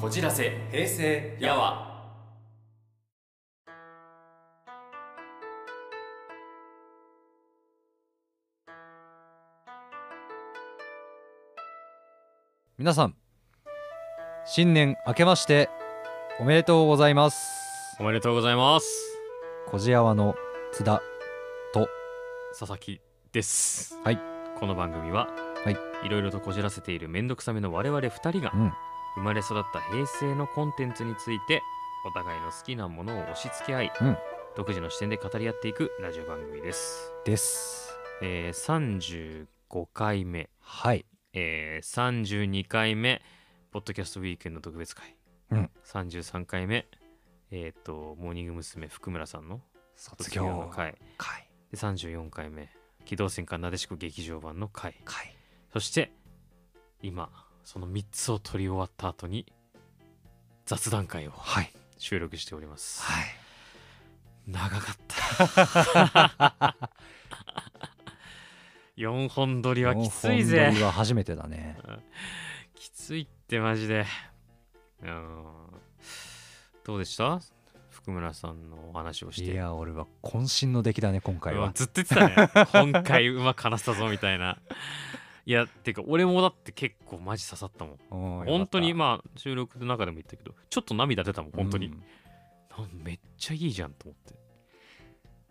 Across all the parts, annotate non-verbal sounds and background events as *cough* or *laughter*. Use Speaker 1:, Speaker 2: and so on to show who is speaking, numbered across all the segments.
Speaker 1: こじらせ
Speaker 2: 平成
Speaker 1: やわ。
Speaker 2: 皆さん新年明けましておめでとうございます。
Speaker 1: おめでとうございます。
Speaker 2: こじやわの津田
Speaker 1: 佐々木です。
Speaker 2: はい。
Speaker 1: この番組は
Speaker 2: はい。
Speaker 1: いろいろとこじらせているめんどくさめの我々二人が
Speaker 2: うん
Speaker 1: 生まれ育った平成のコンテンツについてお互いの好きなものを押し付け合い、
Speaker 2: うん。
Speaker 1: 独自の視点で語り合っていくラジオ番組です、
Speaker 2: です。
Speaker 1: えー、35回目、
Speaker 2: はい。
Speaker 1: えー、32回目。ポッドキャストウィークエンド特別会、
Speaker 2: うん。
Speaker 1: 33回目。えっ、とモーニング娘。福村さんの
Speaker 2: 卒業。
Speaker 1: の回
Speaker 2: 会。
Speaker 1: で34回目。機動戦艦なでしこ劇場版の回
Speaker 2: 会。
Speaker 1: そして今その3つを取り終わった後に雑談会を
Speaker 2: はい。
Speaker 1: 収録しております、
Speaker 2: はい。
Speaker 1: 長かった。*laughs* 4本撮りはきついぜ。
Speaker 2: 本撮りは初めてだね。
Speaker 1: きついってマジで。うんどうでした？福村さんのお話をして。
Speaker 2: いや俺は渾身の出来だね今回は。
Speaker 1: うんずっと言ってたね。今回うまく話したぞみたいないやてか俺もだって結構マジ刺さったもん。
Speaker 2: うん
Speaker 1: 本当にまあ収録の中でも言ったけどちょっと涙出たもん本当に、
Speaker 2: うん
Speaker 1: めっちゃいいじゃんと思って。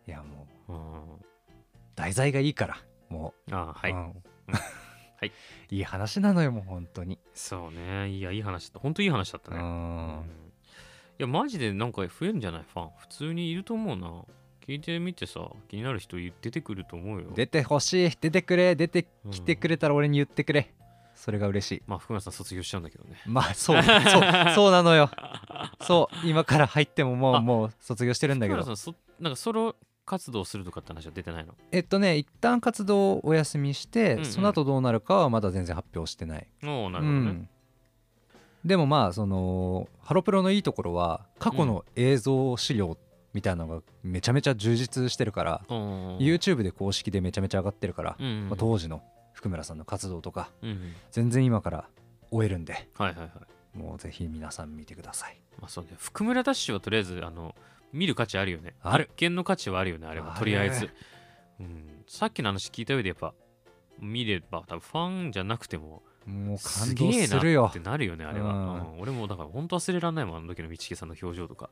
Speaker 2: いやもう。
Speaker 1: うん。
Speaker 2: 題材がいいからも
Speaker 1: ああはい、
Speaker 2: ううん。
Speaker 1: はい。*laughs*
Speaker 2: いい話なのよもう本当に。
Speaker 1: そうね。いやいい話だ。った本当いい話だった
Speaker 2: う
Speaker 1: ね、うん。
Speaker 2: ん。
Speaker 1: いやマジでなんか増えるんじゃない？ファン。普通にいると思うな聞いてみてさ気になる人出てくると思うよ。
Speaker 2: 出てほしい。出てくれ。出て
Speaker 1: うん
Speaker 2: きてくれたら俺に言ってくれ。それが嬉しい。
Speaker 1: まあ福村さん卒業しちゃうんだけどね。
Speaker 2: まあそうそう *laughs* そうなのよ。そう今から入ってももう
Speaker 1: あ
Speaker 2: もう卒業してるんだけど。
Speaker 1: 福村さんそなんかソロ活動するとかって話は出てないの？
Speaker 2: えっとね一旦活動をお休みして、
Speaker 1: うんうん。
Speaker 2: その後どうなるかはまだ全然発表してない。
Speaker 1: おおなるほどね、
Speaker 2: うん。でもまあそのハロプロのいいところは過去の映像資料みたいなのがめちゃめちゃ充実してるから、
Speaker 1: うん。
Speaker 2: YouTube で公式でめちゃめちゃ上がってるから、
Speaker 1: うん。うん
Speaker 2: まあ当時の福村さんの活動とか
Speaker 1: うん。うん
Speaker 2: 全然今から追えるんで
Speaker 1: はいはいはい。
Speaker 2: もうぜひ皆さん見てください。
Speaker 1: まあそうね。福村ダッシュはとりあえずあの見る価値あるよね。
Speaker 2: ある。
Speaker 1: 一見の価値はあるよねあれは。とりあえず、うん、さっきの話聞いた上でやっぱ見れば多分ファンじゃなくても
Speaker 2: もう
Speaker 1: す
Speaker 2: 感動
Speaker 1: げえな
Speaker 2: するよ
Speaker 1: ってなるよねあれは、
Speaker 2: うん。
Speaker 1: うん。俺もだから本当忘れられないもんあの時の道木さんの表情とか。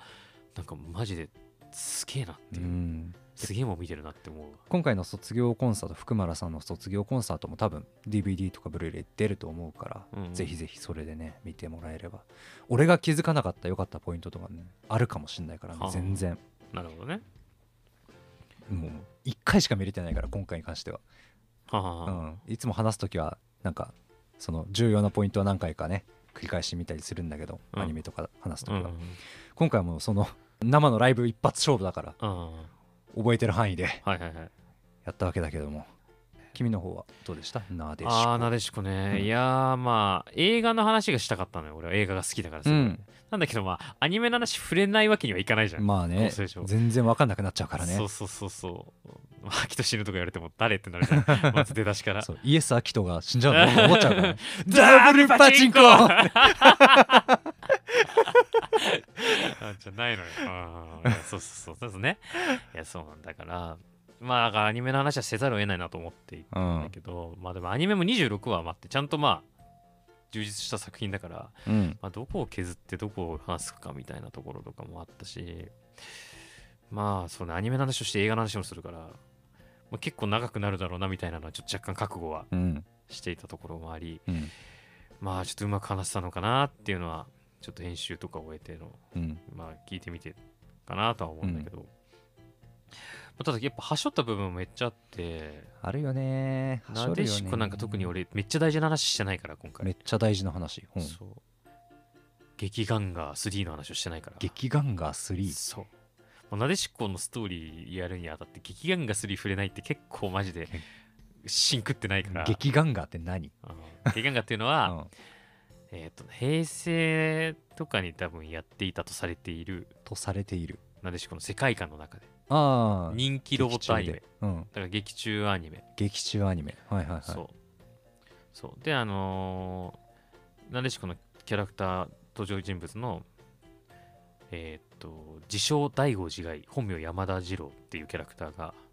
Speaker 1: なんかマジですげえなって
Speaker 2: う
Speaker 1: いう、
Speaker 2: ん。
Speaker 1: すげえもん見てるなって思うわ。
Speaker 2: 今回の卒業コンサート福村さんの卒業コンサートも多分 DVD とかブルーレイ出ると思うから、
Speaker 1: うん
Speaker 2: ぜひぜひそれでね見てもらえれば。俺が気づかなかった良かったポイントとかねあるかもしんないからね
Speaker 1: はあ。
Speaker 2: 全然。
Speaker 1: なるほどね。
Speaker 2: もう1回しか見れてないから今回に関しては、
Speaker 1: はあ。は
Speaker 2: うん、いつも話す時はなんかその重要なポイントは何回かね繰り返し見たりするんだけど、
Speaker 1: うん。
Speaker 2: アニメとか話す時は、
Speaker 1: うんうん
Speaker 2: 今回はもうその生のライブ一発勝負だから
Speaker 1: あ
Speaker 2: 覚えてる範囲でやったわけだけども。君の方はどうでした？なでしこ。
Speaker 1: なでしこね、
Speaker 2: うん。
Speaker 1: いやーまあ映画の話がしたかったのよ。俺は映画が好きだからさ、
Speaker 2: うん。
Speaker 1: なんだけどまあアニメの話触れないわけにはいかないじゃん、
Speaker 2: まあね。全然分かんなくなっちゃうからね。
Speaker 1: そうそうそうそう。まあ、秋と死ぬとか言われても誰ってなるじゃん。*laughs* まず出だしから。
Speaker 2: そうイエス・アキトが死んじゃうの思っちゃうからね。*laughs*
Speaker 1: ダ
Speaker 2: ブルパチンコ
Speaker 1: あ *laughs* じゃないのよ。あーいやそうそうそう。そうですね。いやそうなんだから。まあだからアニメの話はせざるを得ないなと思っていたんだけど、まあでもアニメも26話待ってちゃんとまあ充実した作品だから
Speaker 2: うん。
Speaker 1: まあ、どこを削ってどこを話すかみたいなところとかもあったしまあそうねアニメの話をして映画の話もするから、まあ、結構長くなるだろうなみたいなのはちょっと若干覚悟は
Speaker 2: うん。
Speaker 1: していたところもあり
Speaker 2: うん
Speaker 1: まあちょっとうまく話せたのかなっていうのはちょっと編集とかを終えての
Speaker 2: うん。
Speaker 1: まあ聞いてみてかなとは思うんだけど、まあただやっぱはしょった部分もめっちゃあって
Speaker 2: あるよね。
Speaker 1: なでしこなんか特に俺めっちゃ大事な話してないから今回。
Speaker 2: めっちゃ大事な話、うん。
Speaker 1: そう。劇ガンガー3の話をしてないから。
Speaker 2: 劇ガンガー3
Speaker 1: そう。もうなでしこのストーリーやるにあたって劇ガンガー3触れないって結構マジでシンクってないから。
Speaker 2: 劇ガンガーって何、
Speaker 1: うん。劇ガンガーっていうの
Speaker 2: う
Speaker 1: は、
Speaker 2: ん、
Speaker 1: えっ、と、平成とかに多分やっていたとされている
Speaker 2: とされている
Speaker 1: なでしこの世界観の中で
Speaker 2: ああ
Speaker 1: 人気ロボットアニメ。
Speaker 2: うん
Speaker 1: から劇中アニメ。
Speaker 2: 劇中アニメはいはいはい
Speaker 1: そう。そう。で、あのーなでしこのキャラクター登場人物のえーっと自称第五次外本名山田次郎っていうキャラクターが
Speaker 2: うん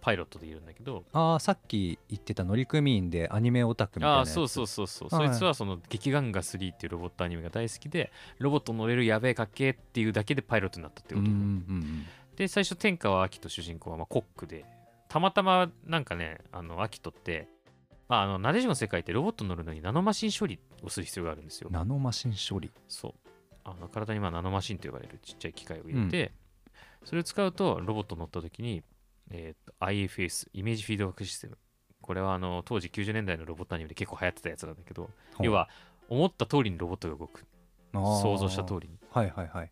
Speaker 1: パイロットでいるんだけど
Speaker 2: ああさっき言ってた乗組員でアニメオタクみたいな
Speaker 1: ああそうそうそうそう、
Speaker 2: はい。
Speaker 1: そいつはその「劇ガンガ3」っていうロボットアニメが大好きでロボット乗れるやべえかっけえっていうだけでパイロットになったってこと、
Speaker 2: うんうんうん
Speaker 1: で最初天川明人主人公はまあコックで。たまたまなんかねあの明人ってまあ、あの、なでしこの世界ってロボット乗るのにナノマシン処理をする必要があるんですよ。
Speaker 2: ナノマシン処理。
Speaker 1: そう。あの体にまあナノマシンと呼ばれるちっちゃい機械を入れて、それを使うとロボット乗った時に、えーと IFS、イメージフィードバックシステム。これはあの当時90年代のロボットアニメで結構流行ってたやつなんだけど、要は思った通りにロボットが動く。想像した通りに。っ
Speaker 2: はいはいはい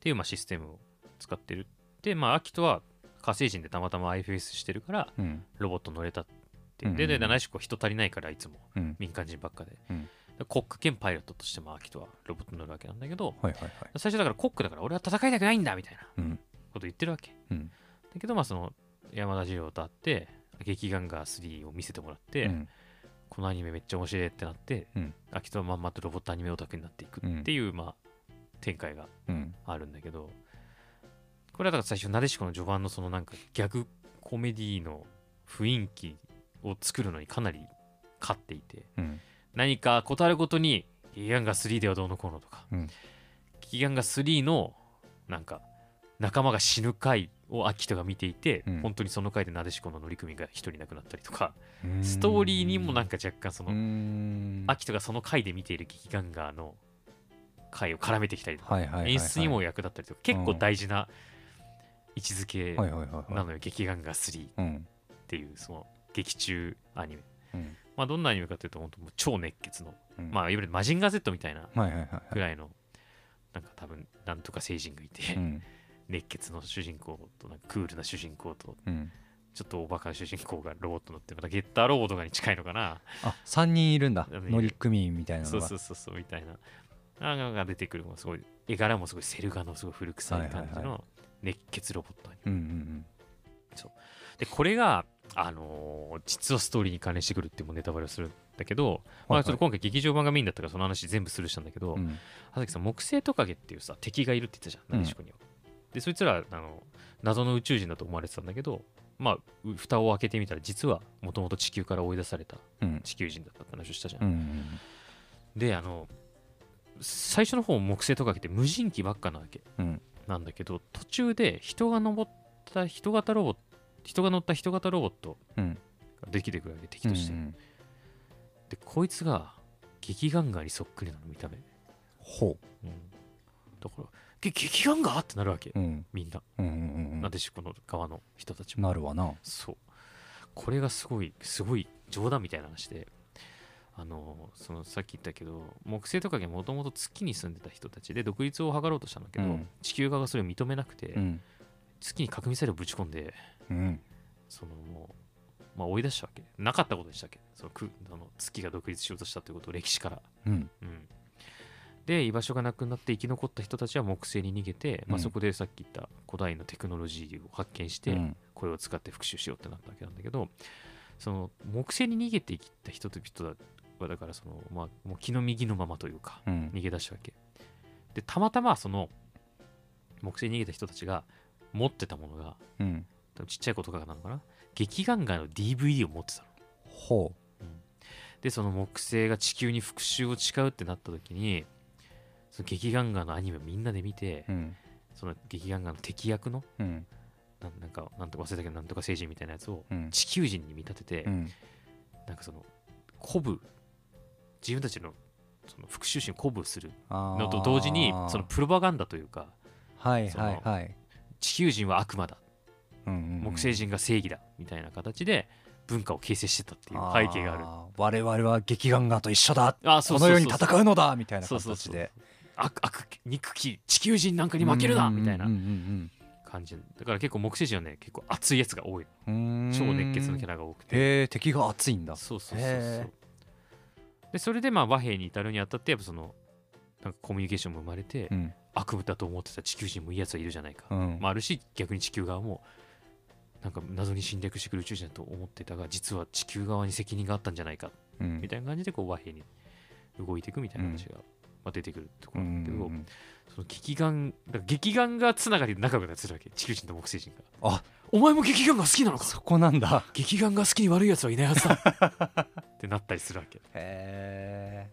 Speaker 1: ていうまあシステムを使ってる。で、まあ、アキトは火星人でたまたま IFS してるから、
Speaker 2: うん
Speaker 1: ロボット乗れたって。
Speaker 2: うん
Speaker 1: で、で、七しこ人足りないから、いつも
Speaker 2: うん
Speaker 1: 民間人ばっかで。
Speaker 2: うん
Speaker 1: でコック兼パイロットとしてもアキトはロボットに乗るわけなんだけど、
Speaker 2: はいはいはい
Speaker 1: 最初だからコックだから俺は戦いたくないんだみたいな
Speaker 2: うん
Speaker 1: こと言ってるわけ。
Speaker 2: うん
Speaker 1: だけど、まあ、その山田次郎と会って、劇ガンガー3を見せてもらって、
Speaker 2: うん。
Speaker 1: このアニメめっちゃ面白いってなって、
Speaker 2: うん。
Speaker 1: アキトはまんまとロボットアニメオタクになっていくっていう、まあ、展開が
Speaker 2: うん。
Speaker 1: あるんだけど、これはだから最初、なでしこの序盤のそのなんか逆コメディの雰囲気を作るのにかなり勝っていて、
Speaker 2: うん。
Speaker 1: 何か断るごとに、ギガンガ3ではどうのこうのとか、
Speaker 2: うん。
Speaker 1: ギガンガ3のなんか仲間が死ぬ回をアキトが見ていて、
Speaker 2: うん。
Speaker 1: 本当にその回でなでしこの乗組が一人亡くなったりとか、
Speaker 2: うん。
Speaker 1: ストーリーにもなんか若干その、
Speaker 2: うん。
Speaker 1: アキトがその回で見ているギガンガーの回を絡めてきたりとか、
Speaker 2: はいはいはいはい。
Speaker 1: 演出にも役立ったりとか、結構大事な位置づけなのよ、劇ガンガー3っ
Speaker 2: うん
Speaker 1: ていうその劇中アニメ。
Speaker 2: うん。
Speaker 1: まあどんなアニメかというと、本当もう超熱血の、
Speaker 2: うん。
Speaker 1: まあいわゆるマジンガー Z みたいなぐらいの、なんか多分なんとか星人がいて、
Speaker 2: うん
Speaker 1: 熱血の主人公となんかクールな主人公と
Speaker 2: うん。
Speaker 1: ちょっとおバカな主人公がロボット乗ってまたゲッターロボットとかに近いのかな？
Speaker 2: あ三人いるんだ。
Speaker 1: いる
Speaker 2: 乗組員みたいなの
Speaker 1: そう
Speaker 2: が
Speaker 1: そうそうそうみたいな。あのが出てくるすごい絵柄もすごいセル画のすごい古臭い感じ
Speaker 2: はいはいは
Speaker 1: の熱血ロボットアニメ
Speaker 2: うんうん。
Speaker 1: でこれがあのー実はストーリーに関連してくるっていうもネタバレをするんだけど、まあ、ちょっと今回劇場版がメインだったからその話全部スルーしたんだけど、
Speaker 2: うん。うん
Speaker 1: 葉崎さん木星トカゲっていうさ敵がいるって言ったじゃんなでしこには、でそいつらあの謎の宇宙人だと思われてたんだけどまあう蓋を開けてみたら実はもともと地球から追い出された
Speaker 2: うん。
Speaker 1: 地球人だったって話をしたじゃん、
Speaker 2: うんうん
Speaker 1: であの最初の方木星トカゲって無人機ばっかなわけ
Speaker 2: うん。
Speaker 1: なんだけど途中で人が登った人型ロボット人が乗った人型ロボット
Speaker 2: うん。
Speaker 1: ができてくるわけ敵として、
Speaker 2: うんうん
Speaker 1: でこいつが劇ガンガーにそっくりなの見た目、
Speaker 2: ほ
Speaker 1: う。ん、だからげ劇ガンガーってなるわけ、
Speaker 2: ううん。
Speaker 1: みんな。
Speaker 2: うんうんうん
Speaker 1: なでしこの側の。人たちも
Speaker 2: なるわな。
Speaker 1: そう。これがすごいすごい冗談みたいな話で。あのそのさっき言ったけど木星とかがもともと月に住んでた人たちで独立を図ろうとしたんだけど、
Speaker 2: うん。
Speaker 1: 地球側がそれを認めなくて、
Speaker 2: うん。
Speaker 1: 月に核ミサイルをぶち込んで
Speaker 2: うん。
Speaker 1: そのもう、まあ、追い出したわけ。なかったことでしたっけ。そのくあの月が独立しようとしたということを歴史から、
Speaker 2: うん。
Speaker 1: うん、で居場所がなくなって生き残った人たちは木星に逃げて、まあ、
Speaker 2: うん。
Speaker 1: そこでさっき言った古代のテクノロジーを発見して、
Speaker 2: うん。
Speaker 1: これを使って復讐しようってなったわけなんだけどその木星に逃げていった人と人はだからその、まあ、もう気の右のままというか
Speaker 2: うん。
Speaker 1: 逃げ出したわけ。でたまたまその木星に逃げた人たちが持ってたものが
Speaker 2: うん。
Speaker 1: ちっちゃい子とかなのかな劇ガンガーの DVD を持ってたの。
Speaker 2: ほ
Speaker 1: でその木星が地球に復讐を誓うってなった時にその劇ガンガーのアニメをみんなで見て、
Speaker 2: ううん。
Speaker 1: その劇ガンの敵役の
Speaker 2: うん。
Speaker 1: なんなんかなんとか忘れたけどなんとか星人みたいなやつを
Speaker 2: うん。
Speaker 1: 地球人に見立てて、
Speaker 2: うん。
Speaker 1: なんかその鼓舞自分たちのその復讐心を鼓舞するの
Speaker 2: の
Speaker 1: と同時にそのプロパガンダというか
Speaker 2: はいはいはい。
Speaker 1: 地球人は悪魔だ。
Speaker 2: うんうんうん。
Speaker 1: 木星人が正義だみたいな形で文化を形成してたっていう背景がある。
Speaker 2: ー我々は劇ガンと一緒だ。
Speaker 1: あそうそうそう
Speaker 2: この世に戦うのだみたいな
Speaker 1: そうそうそう
Speaker 2: 形で
Speaker 1: 悪悪憎き地球人なんかに負けるなみたいな。感じ。だから結構木星人はね結構熱いやつが多い。超熱血のキャラが多くて。
Speaker 2: へえ敵が熱いんだ。
Speaker 1: そうそうそうそ
Speaker 2: へ
Speaker 1: うでそれでまあ和平に至るにあたってやっぱそのなんかコミュニケーションも生まれて、
Speaker 2: うん。
Speaker 1: 悪夢だと思ってた地球人もいいやつはいるじゃないか、
Speaker 2: うん。
Speaker 1: まあ、あるし逆に地球側もなんか謎に侵略してくる宇宙人だと思ってたが実は地球側に責任があったんじゃないか
Speaker 2: うん。
Speaker 1: みたいな感じでこう和平に動いていくみたいな話がまあ、出てくるとこ
Speaker 2: う
Speaker 1: ろなんだけど、
Speaker 2: ん
Speaker 1: その劇眼だから劇眼がつながりで仲良くなってるわけ。地球人と木星人が。
Speaker 2: あ。
Speaker 1: お前も劇眼が好きなのか。
Speaker 2: そこなんだ。
Speaker 1: 劇眼が好きに悪いやつはいないはずだ。*laughs* ってなったりするわけ。
Speaker 2: へ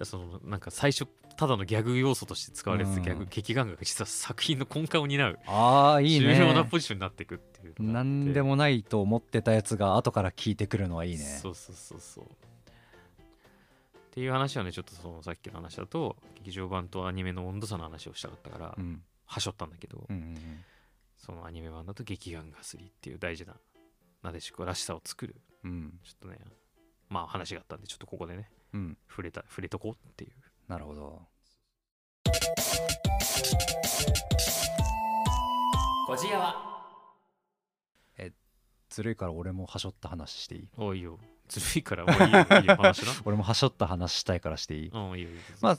Speaker 1: らそのなんか最初ただのギャグ要素として使われてたギャグ、
Speaker 2: うん
Speaker 1: 劇眼が実は作品の根幹を担う。
Speaker 2: ああいい
Speaker 1: 重要な
Speaker 2: ね
Speaker 1: ポジションになっていくっていう
Speaker 2: 何でもないと思ってたやつが後から聞いてくるのはいいね。
Speaker 1: そうそうそうそうっていう話はねちょっとそのさっきの話だと劇場版とアニメの温度差の話をしたかったから、
Speaker 2: うん。
Speaker 1: はしょったんだけど、
Speaker 2: うんうん
Speaker 1: そのアニメ版だと劇眼が3っていう大事ななでしこらしさを作る
Speaker 2: うん。うん
Speaker 1: ちょっとねまあ話があったんでちょっとここでね
Speaker 2: うん。
Speaker 1: 触れた触れとこうっていう。
Speaker 2: なるほど。
Speaker 1: こじやは？
Speaker 2: ずるいから俺もはしょった話していい？
Speaker 1: おいいよずるいからもういいよいいよ話な。*laughs*
Speaker 2: 俺もはしょった話したいからしていい？
Speaker 1: うんいいよいいよ。
Speaker 2: まあ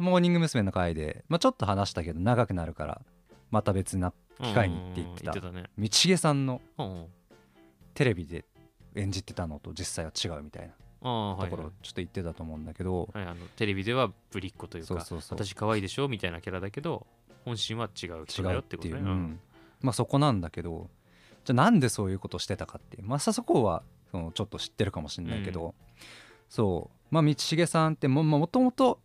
Speaker 2: モーニング娘。の回で、まあ、ちょっと話したけど長くなるからまた別な機会にって言ってた。
Speaker 1: うんうんうん言って
Speaker 2: 道重さんのテレビで演じてたのと実際は違うみたいな。ところをちょっと言ってたと思うんだけど、
Speaker 1: はい、あのテレビではぶりっ子というか
Speaker 2: そうそうそう。
Speaker 1: 私可愛いでしょみたいなキャラだけど本心は違う人だ
Speaker 2: 違う
Speaker 1: よってことね、
Speaker 2: う、うん。まあそこなんだけどじゃあなんでそういうことしてたかってまあさそこはそのちょっと知ってるかもしれないけど、そう。まあ道重さんってももともと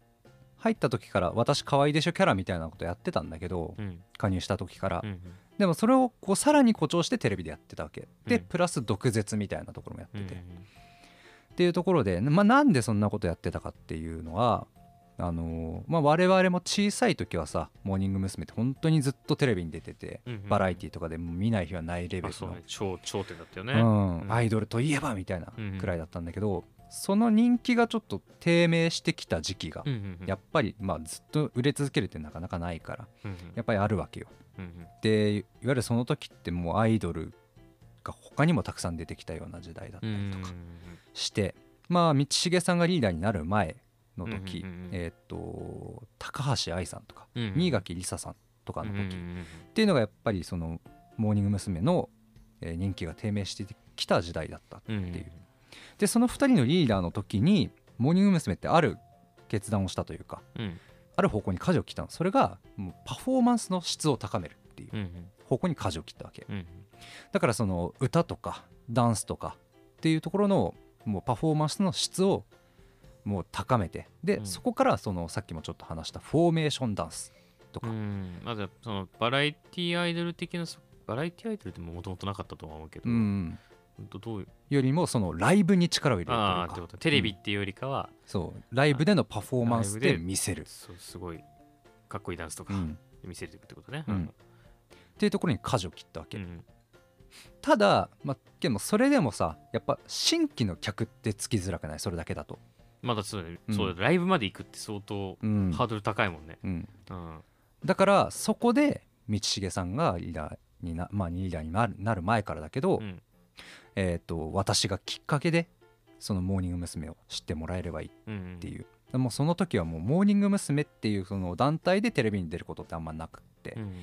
Speaker 2: 入った時から私可愛いでしょキャラみたいなことやってたんだけど、
Speaker 1: うん
Speaker 2: 加入した時から、
Speaker 1: うん
Speaker 2: でもそれをこうさらに誇張してテレビでやってたわけ。で、
Speaker 1: うん。
Speaker 2: プラス毒舌みたいなところもやって
Speaker 1: うん
Speaker 2: て、っていうところで、まあ、なんでそんなことやってたかっていうのはあのーまあ、我々も小さい時はさモーニング娘。って本当にずっとテレビに出てて、
Speaker 1: うんうん。
Speaker 2: バラエティとかでも見ない日はないレベルの
Speaker 1: ね、超頂点だったよね、
Speaker 2: うん。
Speaker 1: うん。
Speaker 2: アイドルといえばみたいな
Speaker 1: うんうん。
Speaker 2: くらいだったんだけど、その人気がちょっと低迷してきた時期が、
Speaker 1: うんうんうん。
Speaker 2: やっぱり、まあ、ずっと売れ続けるってなかなかないから
Speaker 1: うんうん。
Speaker 2: やっぱりあるわけよ。
Speaker 1: うんうん。
Speaker 2: でいわゆるその時ってもうアイドルが他にもたくさん出てきたような時代だったりとかして、まあ道重さんがリーダーになる前の時、
Speaker 1: うんうんうんうん。
Speaker 2: えーっと高橋愛さんとか
Speaker 1: うんうん。
Speaker 2: 新垣梨沙さんとかの時、っ
Speaker 1: うんうんうん。
Speaker 2: ていうのがやっぱりそのモーニング娘。のえー人気が低迷してきた時代だったって
Speaker 1: う。ん
Speaker 2: いう。でその2人のリーダーの時にモーニング娘。ってある決断をしたというか
Speaker 1: うん。
Speaker 2: ある方向に舵を切ったの。それがもうパフォーマンスの質を高めるっていう。
Speaker 1: うんうん。
Speaker 2: 方向に舵を切ったわけ。
Speaker 1: うん。
Speaker 2: だからその歌とかダンスとかっていうところのもうパフォーマンスの質をもう高めて。で、
Speaker 1: うん。
Speaker 2: そこからそのさっきもちょっと話したフォーメーションダンスとか、
Speaker 1: うん。まずそのバラエティアイドル的なそバラエティアイドルでももともとなかったとは思うけど、
Speaker 2: うん
Speaker 1: どう
Speaker 2: よりもそのライブに力を入れるというか。
Speaker 1: テレビっていうよりかは、
Speaker 2: そう。ライブでのパフォーマンス
Speaker 1: で
Speaker 2: 見せる、
Speaker 1: そうすごいかっこいいダンスとか
Speaker 2: うん。
Speaker 1: 見せるってことね。
Speaker 2: うん。っていうところに舵を切ったわけ、
Speaker 1: うん。
Speaker 2: ただ、まあ、でもそれでもさやっぱ新規の客ってつきづらくない？それだけだと、
Speaker 1: まだそう
Speaker 2: うん。
Speaker 1: そうだライブまで行くって相当
Speaker 2: うん。
Speaker 1: ハードル高いもんね。
Speaker 2: うん、
Speaker 1: うん。
Speaker 2: だからそこで道重さんがリーダーにな,、まあ、リーダーになる前からだけど、
Speaker 1: うん。
Speaker 2: えー、と私がきっかけでそのモーニング娘。を知ってもらえればいいっ
Speaker 1: う。ん
Speaker 2: ていう、でもうその時はもうモーニング娘。っていうその団体でテレビに出ることってあんまなくって、っ
Speaker 1: うん。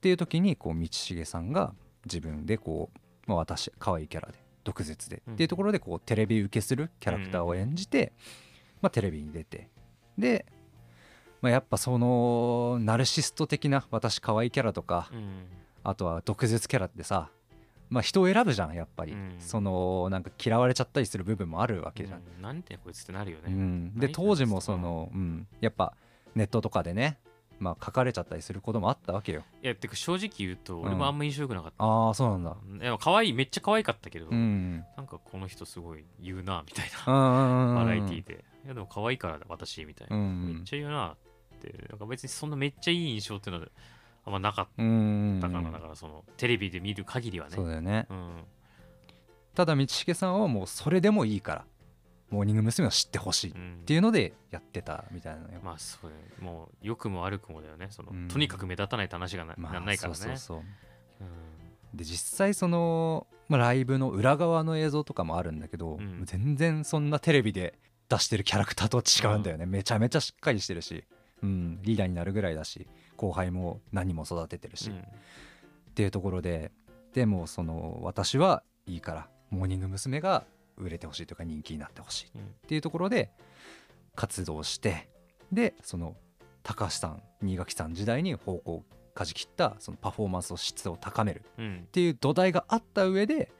Speaker 2: ていう時にこう道重さんが自分でこう、まあ、私可愛いキャラで毒舌で、
Speaker 1: うん。
Speaker 2: っていうところでこうテレビ受けするキャラクターを演じて、まあ、テレビに出て。で、まあ、やっぱそのナルシスト的な私可愛いキャラとか、
Speaker 1: うん。
Speaker 2: あとは毒舌キャラってさまあ人を選ぶじゃんやっぱり、
Speaker 1: うん。
Speaker 2: そのなんか嫌われちゃったりする部分もあるわけじゃん、
Speaker 1: うん。なんてこいつってなるよね。
Speaker 2: うん。で
Speaker 1: 何
Speaker 2: 当時もその、うん、やっぱネットとかでね、まあ、書かれちゃったりすることもあったわけよ。
Speaker 1: いやてか正直言うと
Speaker 2: ん
Speaker 1: 俺もあんま印象良くなかった。
Speaker 2: ああそうなんだ。
Speaker 1: いや可愛いめっちゃ可愛かったけど、
Speaker 2: うん。
Speaker 1: なんかこの人すごい言うなみたい
Speaker 2: うんうんうん
Speaker 1: な *laughs* バラエティーで。いやでも可愛いから私みたいな。
Speaker 2: うん
Speaker 1: めっちゃ言うなって。なんか別にそんなめっちゃいい印象っていうのはあんまなかっ
Speaker 2: うんうん
Speaker 1: たかな、だからそのテレビで見る限りはね。
Speaker 2: そうだよね。
Speaker 1: うん。
Speaker 2: ただ道重さんはもうそれでもいいからモーニング娘。を知ってほしいっ
Speaker 1: うん。
Speaker 2: ていうのでやってたみたいなのよ、
Speaker 1: まあそうもう良くも悪くもだよねその、
Speaker 2: うん。
Speaker 1: とにかく目立たないって話がな,、
Speaker 2: まあ
Speaker 1: なんないからね。
Speaker 2: そうそうそう。
Speaker 1: うん。
Speaker 2: で実際その、まあ、ライブの裏側の映像とかもあるんだけど、
Speaker 1: うん。
Speaker 2: 全然そんなテレビで出してるキャラクターと違うんだよね、めちゃめちゃしっかりしてるし、うん、リーダーになるぐらいだし後輩も何人も育ててるし、
Speaker 1: うん。
Speaker 2: っていうところででもその私はいいからモーニング娘。が売れてほしいというか人気になってほしい
Speaker 1: うん
Speaker 2: っていうところで活動してでその高橋さん新垣さん時代に方向をかじ切ったそのパフォーマンスの質を高める
Speaker 1: うん
Speaker 2: っていう土台があった上で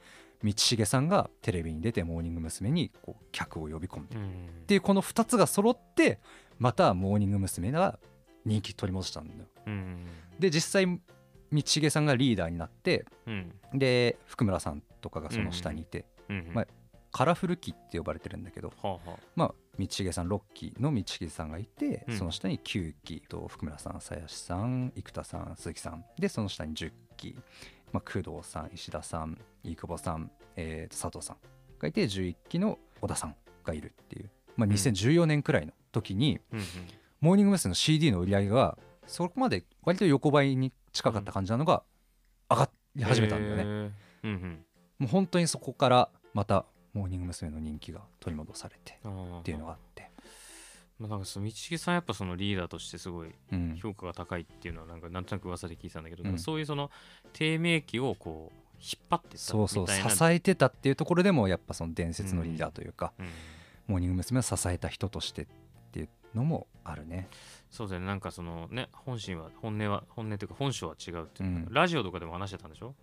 Speaker 2: 道重さんがテレビに出てモーニング娘。に客を呼び込むっ
Speaker 1: うん
Speaker 2: ていうこの2つが揃ってまたモーニング娘。が人気取り戻したんだよ。
Speaker 1: うん
Speaker 2: で実際道重さんがリーダーになって
Speaker 1: うん
Speaker 2: で福村さんとかがその下にいて、
Speaker 1: うん
Speaker 2: まあカラフル期って呼ばれてるんだけど、
Speaker 1: はあはあ。
Speaker 2: まあ、道重さん6期の道重さんがいて、
Speaker 1: うん。
Speaker 2: その下に9期と福村さん鞘師さん生田さん鈴木さん。でその下に10期、まあ、工藤さん石田さん飯久保さん、えーと佐藤さんがいて11期の小田さんがいるっていう、まあ、
Speaker 1: うん。
Speaker 2: 2014年くらいの時に、
Speaker 1: うん
Speaker 2: モーニング娘。の CD の売り上げがそこまで割と横ばいに近かった感じなのが上がり始めたんだよね。
Speaker 1: へー。うん。
Speaker 2: もう本当にそこからまたモーニング娘。の人気が取り戻されてっていうのがあって。
Speaker 1: まあなんかその道重さんやっぱそのリーダーとしてすごい
Speaker 2: うん。
Speaker 1: 評価が高いっていうのはなんかなんとなく噂で聞いてたんだけど、
Speaker 2: うん。
Speaker 1: そういうその低迷期をこう引っ張って
Speaker 2: そうそう支えてたっていうところでもやっぱその伝説のリーダーというか、
Speaker 1: うん。
Speaker 2: モーニング娘。を支えた人としてっていうのもあるね。
Speaker 1: そうだよね。なんかそのね本心は本音は本音というか本性は違うっていうか、
Speaker 2: うん。
Speaker 1: ラジオとかでも話してたんでしょ？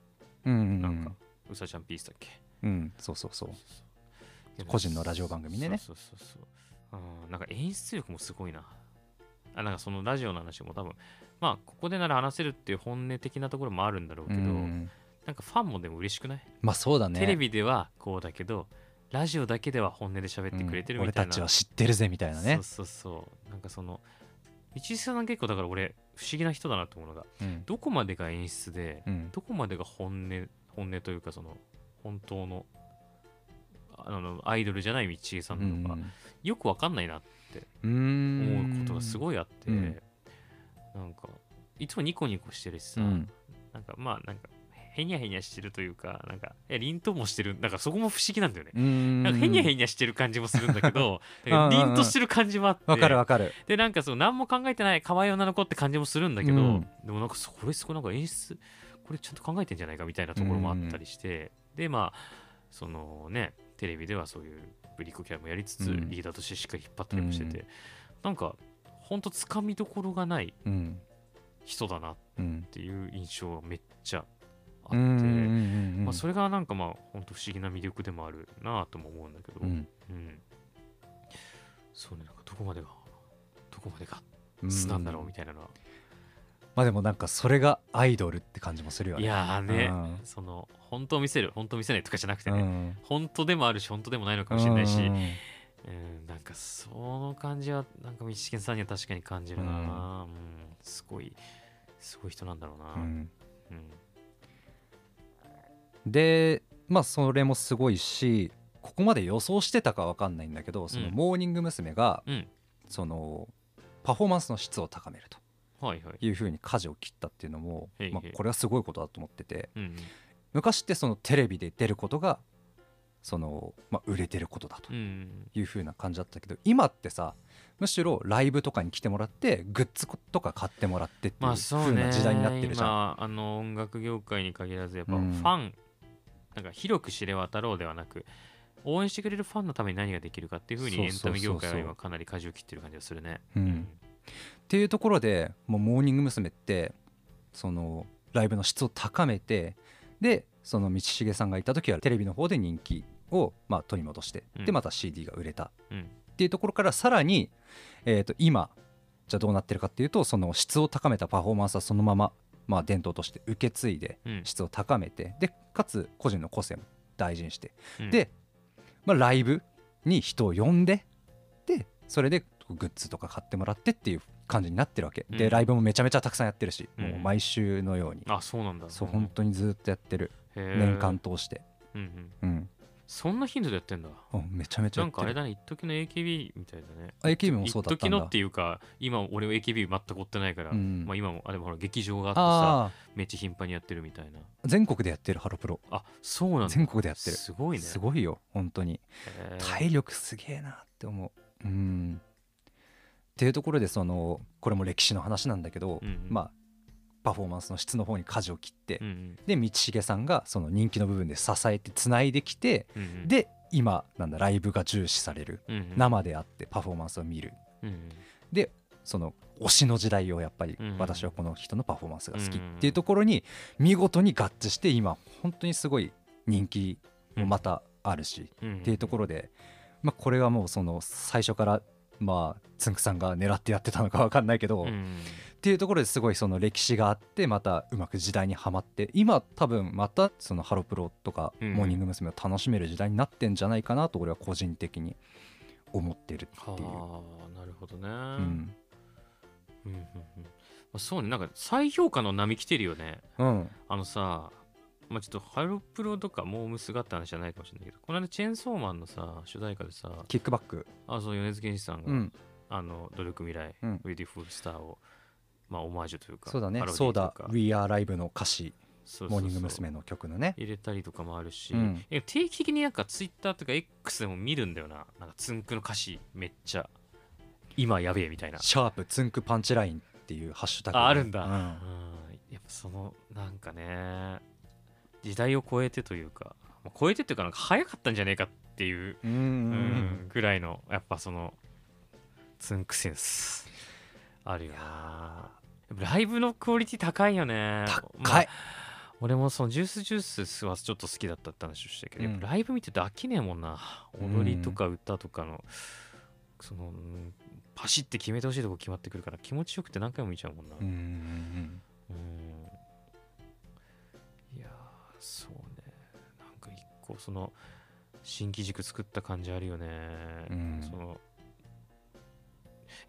Speaker 2: うんうんう
Speaker 1: なんか
Speaker 2: ん、
Speaker 1: うさちゃんピースだっけ？
Speaker 2: うん、そうそうそう。個人のラジオ番組でね。
Speaker 1: そうそうそうなんか演出力もすごいな。あなんかそのラジオの話も多分まあここでなら話せるっていう本音的なところもあるんだろうけど、
Speaker 2: うん。
Speaker 1: なんかファンもでも嬉しくない、
Speaker 2: まあそうだね。
Speaker 1: テレビではこうだけどラジオだけでは本音で喋ってくれてるみたいな、
Speaker 2: うん俺たちは知ってるぜみたいなね。
Speaker 1: そうそうそう。なんかその道井さん結構だから俺不思議な人だなと思うのが
Speaker 2: うん。
Speaker 1: どこまでが演出で、
Speaker 2: うん。
Speaker 1: どこまでが本音本音というかその本当のあのアイドルじゃない道重さんなのか、よくわかんないなって
Speaker 2: うん。
Speaker 1: 思うことがすごいあって、
Speaker 2: うん
Speaker 1: なんかいつもニコニコしてるしさ、
Speaker 2: うん。
Speaker 1: なんかまあなんかへにゃへにゃしてるというかなんかいや凛ともしてるなんかそこも不思議なんだよね、
Speaker 2: うん。
Speaker 1: なんかへにゃへにゃしてる感じもするんだけど
Speaker 2: うんうん
Speaker 1: 凛としてる感じもあって
Speaker 2: わかるわかる。
Speaker 1: でなんかそう何も考えてない可愛い女の子って感じもするんだけど、
Speaker 2: うん。
Speaker 1: でもなんかそれすごいなんか演出これちゃんと考えてんじゃないかみたいなところもあったりして、でまあそのねテレビではそういうブリックキャラもやりつつ、
Speaker 2: うん。
Speaker 1: リーダーとしてしっかり引っ張ったりもしてて、
Speaker 2: うん。
Speaker 1: なんかほんとつかみどころがない
Speaker 2: うん。
Speaker 1: 人だなっ
Speaker 2: うん
Speaker 1: ていう印象がめっちゃあって、まあ、それがなんかまあほんと不思議な魅力でもあるなとも思うんだけど、
Speaker 2: うん。
Speaker 1: うん。そうねなんかどこまでがどこまでが
Speaker 2: うん。
Speaker 1: 素なんだろうみたいなのは、
Speaker 2: まあでもなんかそれがアイドルって感じもするよね。
Speaker 1: いやーね、
Speaker 2: うん。
Speaker 1: その本当を見せる本当を見せないとかじゃなくてね、
Speaker 2: うん。
Speaker 1: 本当でもあるし本当でもないのかもしれないし、
Speaker 2: う
Speaker 1: うんんなんかその感じはなんか道重さんには確かに感じるな、うん。すごいすごい人なんだろうな、
Speaker 2: うん。
Speaker 1: うん。
Speaker 2: でまあそれもすごいしここまで予想してたかわかんないんだけどその
Speaker 1: うん。
Speaker 2: モーニング娘。が
Speaker 1: うん。
Speaker 2: そのパフォーマンスの質を高めると
Speaker 1: はいはい、
Speaker 2: いうふうに舵を切ったっていうのもまあこれはすごいことだと思ってて昔ってそのテレビで出ることがそのまあ売れてることだと
Speaker 1: うん
Speaker 2: いうふうな感じだったけど今ってさむしろライブとかに来てもらってグッズとか買ってもらってっていう風な時代になってるじゃん。
Speaker 1: 今あの音楽業界に限らずやっぱフ
Speaker 2: うん
Speaker 1: ァン、なんか広く知れ渡ろうではなく応援してくれるファンのために何ができるかっていうふうにエンタメ業界は今かなり舵を切ってる感じがするね。
Speaker 2: うんっていうところでもうモーニング娘。ってそのライブの質を高めてでその道重さんがいた時はテレビの方で人気をまあ取り戻して、
Speaker 1: うん。
Speaker 2: でまた CD が売れた。
Speaker 1: うん。
Speaker 2: っていうところからさらに、えー、と今じゃあどうなってるかっていうとその質を高めたパフォーマンスはそのまま、まあ、伝統として受け継いで
Speaker 1: うん。
Speaker 2: 質を高めてでかつ個人の個性も大事にして
Speaker 1: うん。
Speaker 2: で、まあ、ライブに人を呼んででそれでグッズとか買ってもらってっていう感じになってるわけ、
Speaker 1: うん。
Speaker 2: でライブもめちゃめちゃたくさんやってるし、
Speaker 1: うん。
Speaker 2: もう毎週のように、
Speaker 1: あそうなんだ。
Speaker 2: そう本当にずっとやってる。年間通して、
Speaker 1: うんうん。
Speaker 2: うん、
Speaker 1: そんな頻度でやってんだ。
Speaker 2: うんめちゃめちゃ
Speaker 1: なんかあれだね、一時の AKB みたいだね。
Speaker 2: あ AKB もそうだったんだ。
Speaker 1: 一時のっていうか、今俺は AKB 全く追ってないから、
Speaker 2: うん。
Speaker 1: まあ今も、あでもほら劇場があってさ、めっちゃ頻繁にやってるみたいな。
Speaker 2: 全国でやってるハロプロ。
Speaker 1: あそうなんだ。
Speaker 2: 全国でやってる。
Speaker 1: すごいね。
Speaker 2: すごいよ本当に。体力すげえなって思う。うんっていうところでそのこれも歴史の話なんだけど、
Speaker 1: うんうん。
Speaker 2: まあパフォーマンスの質の方に舵を切って、
Speaker 1: うんうん。
Speaker 2: で道重さんがその人気の部分で支えてつないできて、
Speaker 1: うんうん、
Speaker 2: で今なんだライブが重視される
Speaker 1: うんうん、
Speaker 2: 生であってパフォーマンスを見る。
Speaker 1: うんうん。
Speaker 2: でその推しの時代をやっぱり
Speaker 1: うん
Speaker 2: 私はこの人のパフォーマンスが好きっていうところに見事に合致して今本当にすごい人気もまたあるし
Speaker 1: うん。
Speaker 2: っていうところで、まあ、これはもうその最初からまあつんくさんが狙ってやってたのか分かんないけど、っ
Speaker 1: うん。
Speaker 2: ていうところですごいその歴史があってまたうまく時代にはまって今多分またそのハロプロとか
Speaker 1: うん。
Speaker 2: モーニング娘。を楽しめる時代になってんじゃないかなと俺は個人的に思ってるっていう。
Speaker 1: はあなるほどね、
Speaker 2: うん。
Speaker 1: うんうんうん。まあ、そうね。なんか再評価の波来てるよね。
Speaker 2: うん。
Speaker 1: あのさまあちょっとハロプロとかモームスがって話じゃないかもしれないけどこの間チェーンソーマンのさ主題歌でさ
Speaker 2: KICK BACK、
Speaker 1: あそう米津玄師さんが、
Speaker 2: うん、
Speaker 1: あの努力未来、
Speaker 2: うん
Speaker 1: beautiful star をまあオマージュというか
Speaker 2: そうだね。そうだ
Speaker 1: というか「
Speaker 2: We Are Live」の歌詞。
Speaker 1: そうそうそう。
Speaker 2: モーニング娘。の曲のね。
Speaker 1: 入れたりとかもあるし、
Speaker 2: うん。
Speaker 1: え定期的になんかツイッターとか X でも見るんだよな。なんかつんくの歌詞めっちゃ今やべえみたいな。
Speaker 2: シャープツンクパンチラインっていうハッシュタグ
Speaker 1: ああるんだ、
Speaker 2: う
Speaker 1: うんん。やっぱそのなんかね時代を超えてというかまあ超えてっていうかなんか早かったんじゃねえかっていう、ぐらいのやっぱそのツンクセンス。あるよな。ライブのクオリティ高いよね。
Speaker 2: 高
Speaker 1: まあ
Speaker 2: い
Speaker 1: 俺もそのジュースジュースはちょっと好きだったって話をしたけど、
Speaker 2: うん。
Speaker 1: ライブ見てて飽きねえもんな。踊りとか歌とかの、そのうんパシって決めてほしいとこ決まってくるから気持ちよくて何回も見ちゃうもんな。
Speaker 2: うん
Speaker 1: そうね。なんか一個その新機軸作った感じあるよね、
Speaker 2: うん。
Speaker 1: その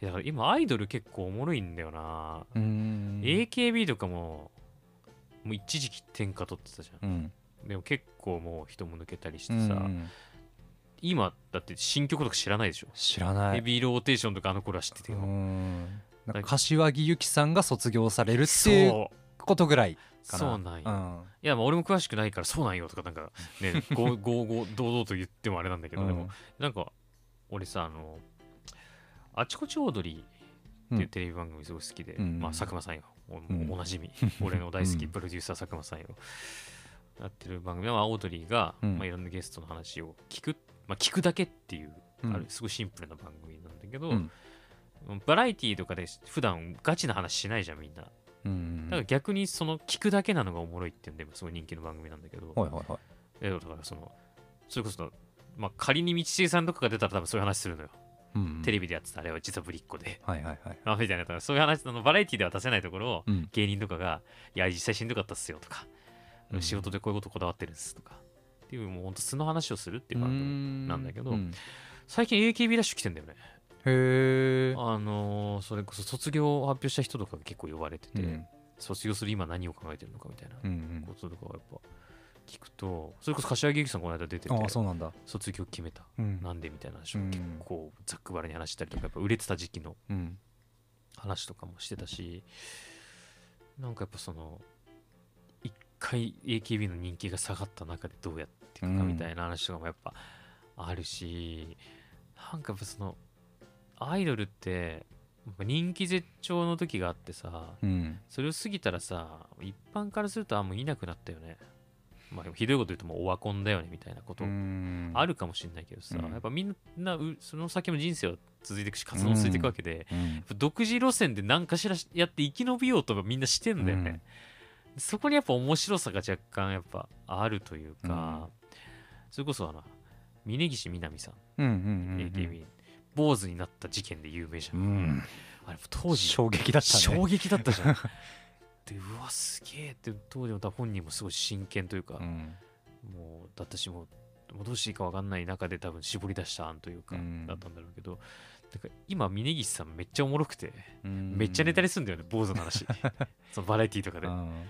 Speaker 1: だから今アイドル結構おもろいんだよな、
Speaker 2: うん。
Speaker 1: AKB とかももう一時期天下取ってたじゃん。
Speaker 2: うん。
Speaker 1: でも結構もう人も抜けたりし
Speaker 2: う
Speaker 1: てさ、
Speaker 2: ん。
Speaker 1: 今だって新曲とか知らないでしょ、
Speaker 2: 知らない。
Speaker 1: ヘビーローテーションとかあの頃は知ってて
Speaker 2: う
Speaker 1: よ、
Speaker 2: ん。なんか柏木由紀さんが卒業されるっていう。ことぐらいかな。
Speaker 1: そうなんや
Speaker 2: うん。
Speaker 1: いやまあ俺も詳しくないからそうなんよとかなんかね *laughs* ごごご堂々と言ってもあれなんだけど、でもなんか俺さあのあちこちオードリーっていうテレビ番組すごい好きで、
Speaker 2: うん。
Speaker 1: まあ佐久間さんよ。お
Speaker 2: ん。
Speaker 1: おなじみ。*laughs* 俺の大好き
Speaker 2: うん。
Speaker 1: プロデューサー佐久間さんよ。やってる番組ではオードリーが、
Speaker 2: うん。
Speaker 1: まあ、いろんなゲストの話を聞く、まあ、聞くだけっていう、
Speaker 2: うん。
Speaker 1: あるすごいシンプルな番組なんだけど、
Speaker 2: うん。
Speaker 1: バラエティーとかで普段ガチな話しないじゃんみんな。だ
Speaker 2: うん
Speaker 1: から逆にその聞くだけなのがおもろいっていうんで、すごい人気の番組なんだけど、
Speaker 2: はいはいはい。
Speaker 1: えだからそのそれこそ、まあ、仮に道重さんとかが出たら多分そういう話するのよ、
Speaker 2: うん
Speaker 1: テレビでやってたあれは実はぶりっ子で。
Speaker 2: はいはいはい。*laughs*
Speaker 1: あみたいなそういう話あのバラエティでは出せないところを
Speaker 2: うん。
Speaker 1: 芸人とかがいや実際しんどかったっすよとか、
Speaker 2: うん。
Speaker 1: 仕事でこういうことこだわってるんですとかっていうもうほんと素の話をするっていう番組なんだけど
Speaker 2: うん。
Speaker 1: 最近 AKB ラッシュ来てんだよね
Speaker 2: へえ
Speaker 1: あのーそれこそ卒業を発表した人とかが結構呼ばれてて、
Speaker 2: うん。
Speaker 1: 卒業する今何を考えてるのかみたいな
Speaker 2: うん
Speaker 1: こととかはやっぱ聞くとそれこそ柏木由紀さんこの間出てて
Speaker 2: ああそうなんだ。
Speaker 1: 卒業決めた。
Speaker 2: うん。
Speaker 1: なんでみたいな話を
Speaker 2: うん。
Speaker 1: 結構ざっくばらに話したりとかやっぱ売れてた時期の
Speaker 2: うん。
Speaker 1: 話とかもしてたしなんかやっぱその一回 AKB の人気が下がった中でどうやっていくかみたいな話とかもやっぱあるし、なんかやっぱそのアイドルって人気絶頂の時があってさ
Speaker 2: うん。
Speaker 1: それを過ぎたらさ一般からするとあんまいなくなったよね。まあひどいこと言うともうオワコンだよねみたいなこと
Speaker 2: うん。
Speaker 1: あるかもしれないけどさ、
Speaker 2: うん。
Speaker 1: やっぱみんなうその先も人生は続いていくし活動も続いていくわけで、
Speaker 2: うん
Speaker 1: 独自路線で何かしらやって生き延びようとみんなしてんだよね、そこにやっぱ面白さが若干やっぱあるというか、それこそあの峯岸みなみさん、
Speaker 2: うんうんうんうん。
Speaker 1: AKB 坊主になった事件で有名じゃ、
Speaker 2: うん。ん
Speaker 1: あれ当時
Speaker 2: 衝撃だったね。
Speaker 1: 衝撃だったじゃん。*laughs* でうわすげえって当時の本人もすごい真剣というか、
Speaker 2: うん。
Speaker 1: もうだったしもうどうしていいか分かんない中で多分絞り出した案というか、
Speaker 2: うん
Speaker 1: だったんだろうけどなんか今峯岸さんめっちゃおもろくて、
Speaker 2: うん。
Speaker 1: めっちゃネタにすんだよね坊主の話。*laughs* そのバラエティーとかで、
Speaker 2: うん。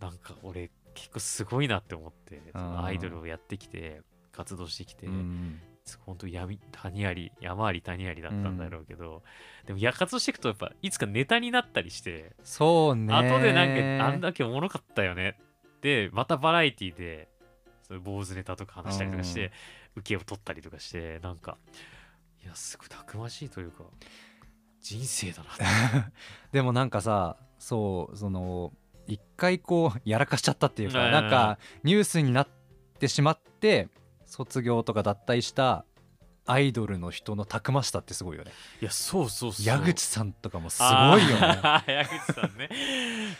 Speaker 1: なんか俺結構すごいなって思ってアイドルをやってきて活動してきて、
Speaker 2: うん
Speaker 1: 本当闇谷あり山あり谷ありだったんだろうけど、でもや活動していくとやっぱいつかネタになったりして、
Speaker 2: そうね。
Speaker 1: 後でなんかあんだけおもろかったよねでまたバラエティでそういう坊主ネタとか話したりとかして、受けを取ったりとかしてなんかいやすごいたくましいというか人生だな *laughs*
Speaker 2: でもなんかさそうその一回こうやらかしちゃったっていうか
Speaker 1: うん。
Speaker 2: なんかニュースになってしまって卒業とか脱退したアイドルの人のたくましさってすごいよね。
Speaker 1: いやそうそうそう。
Speaker 2: 矢口さんとかもすごいよね。*laughs*
Speaker 1: 矢口さんね。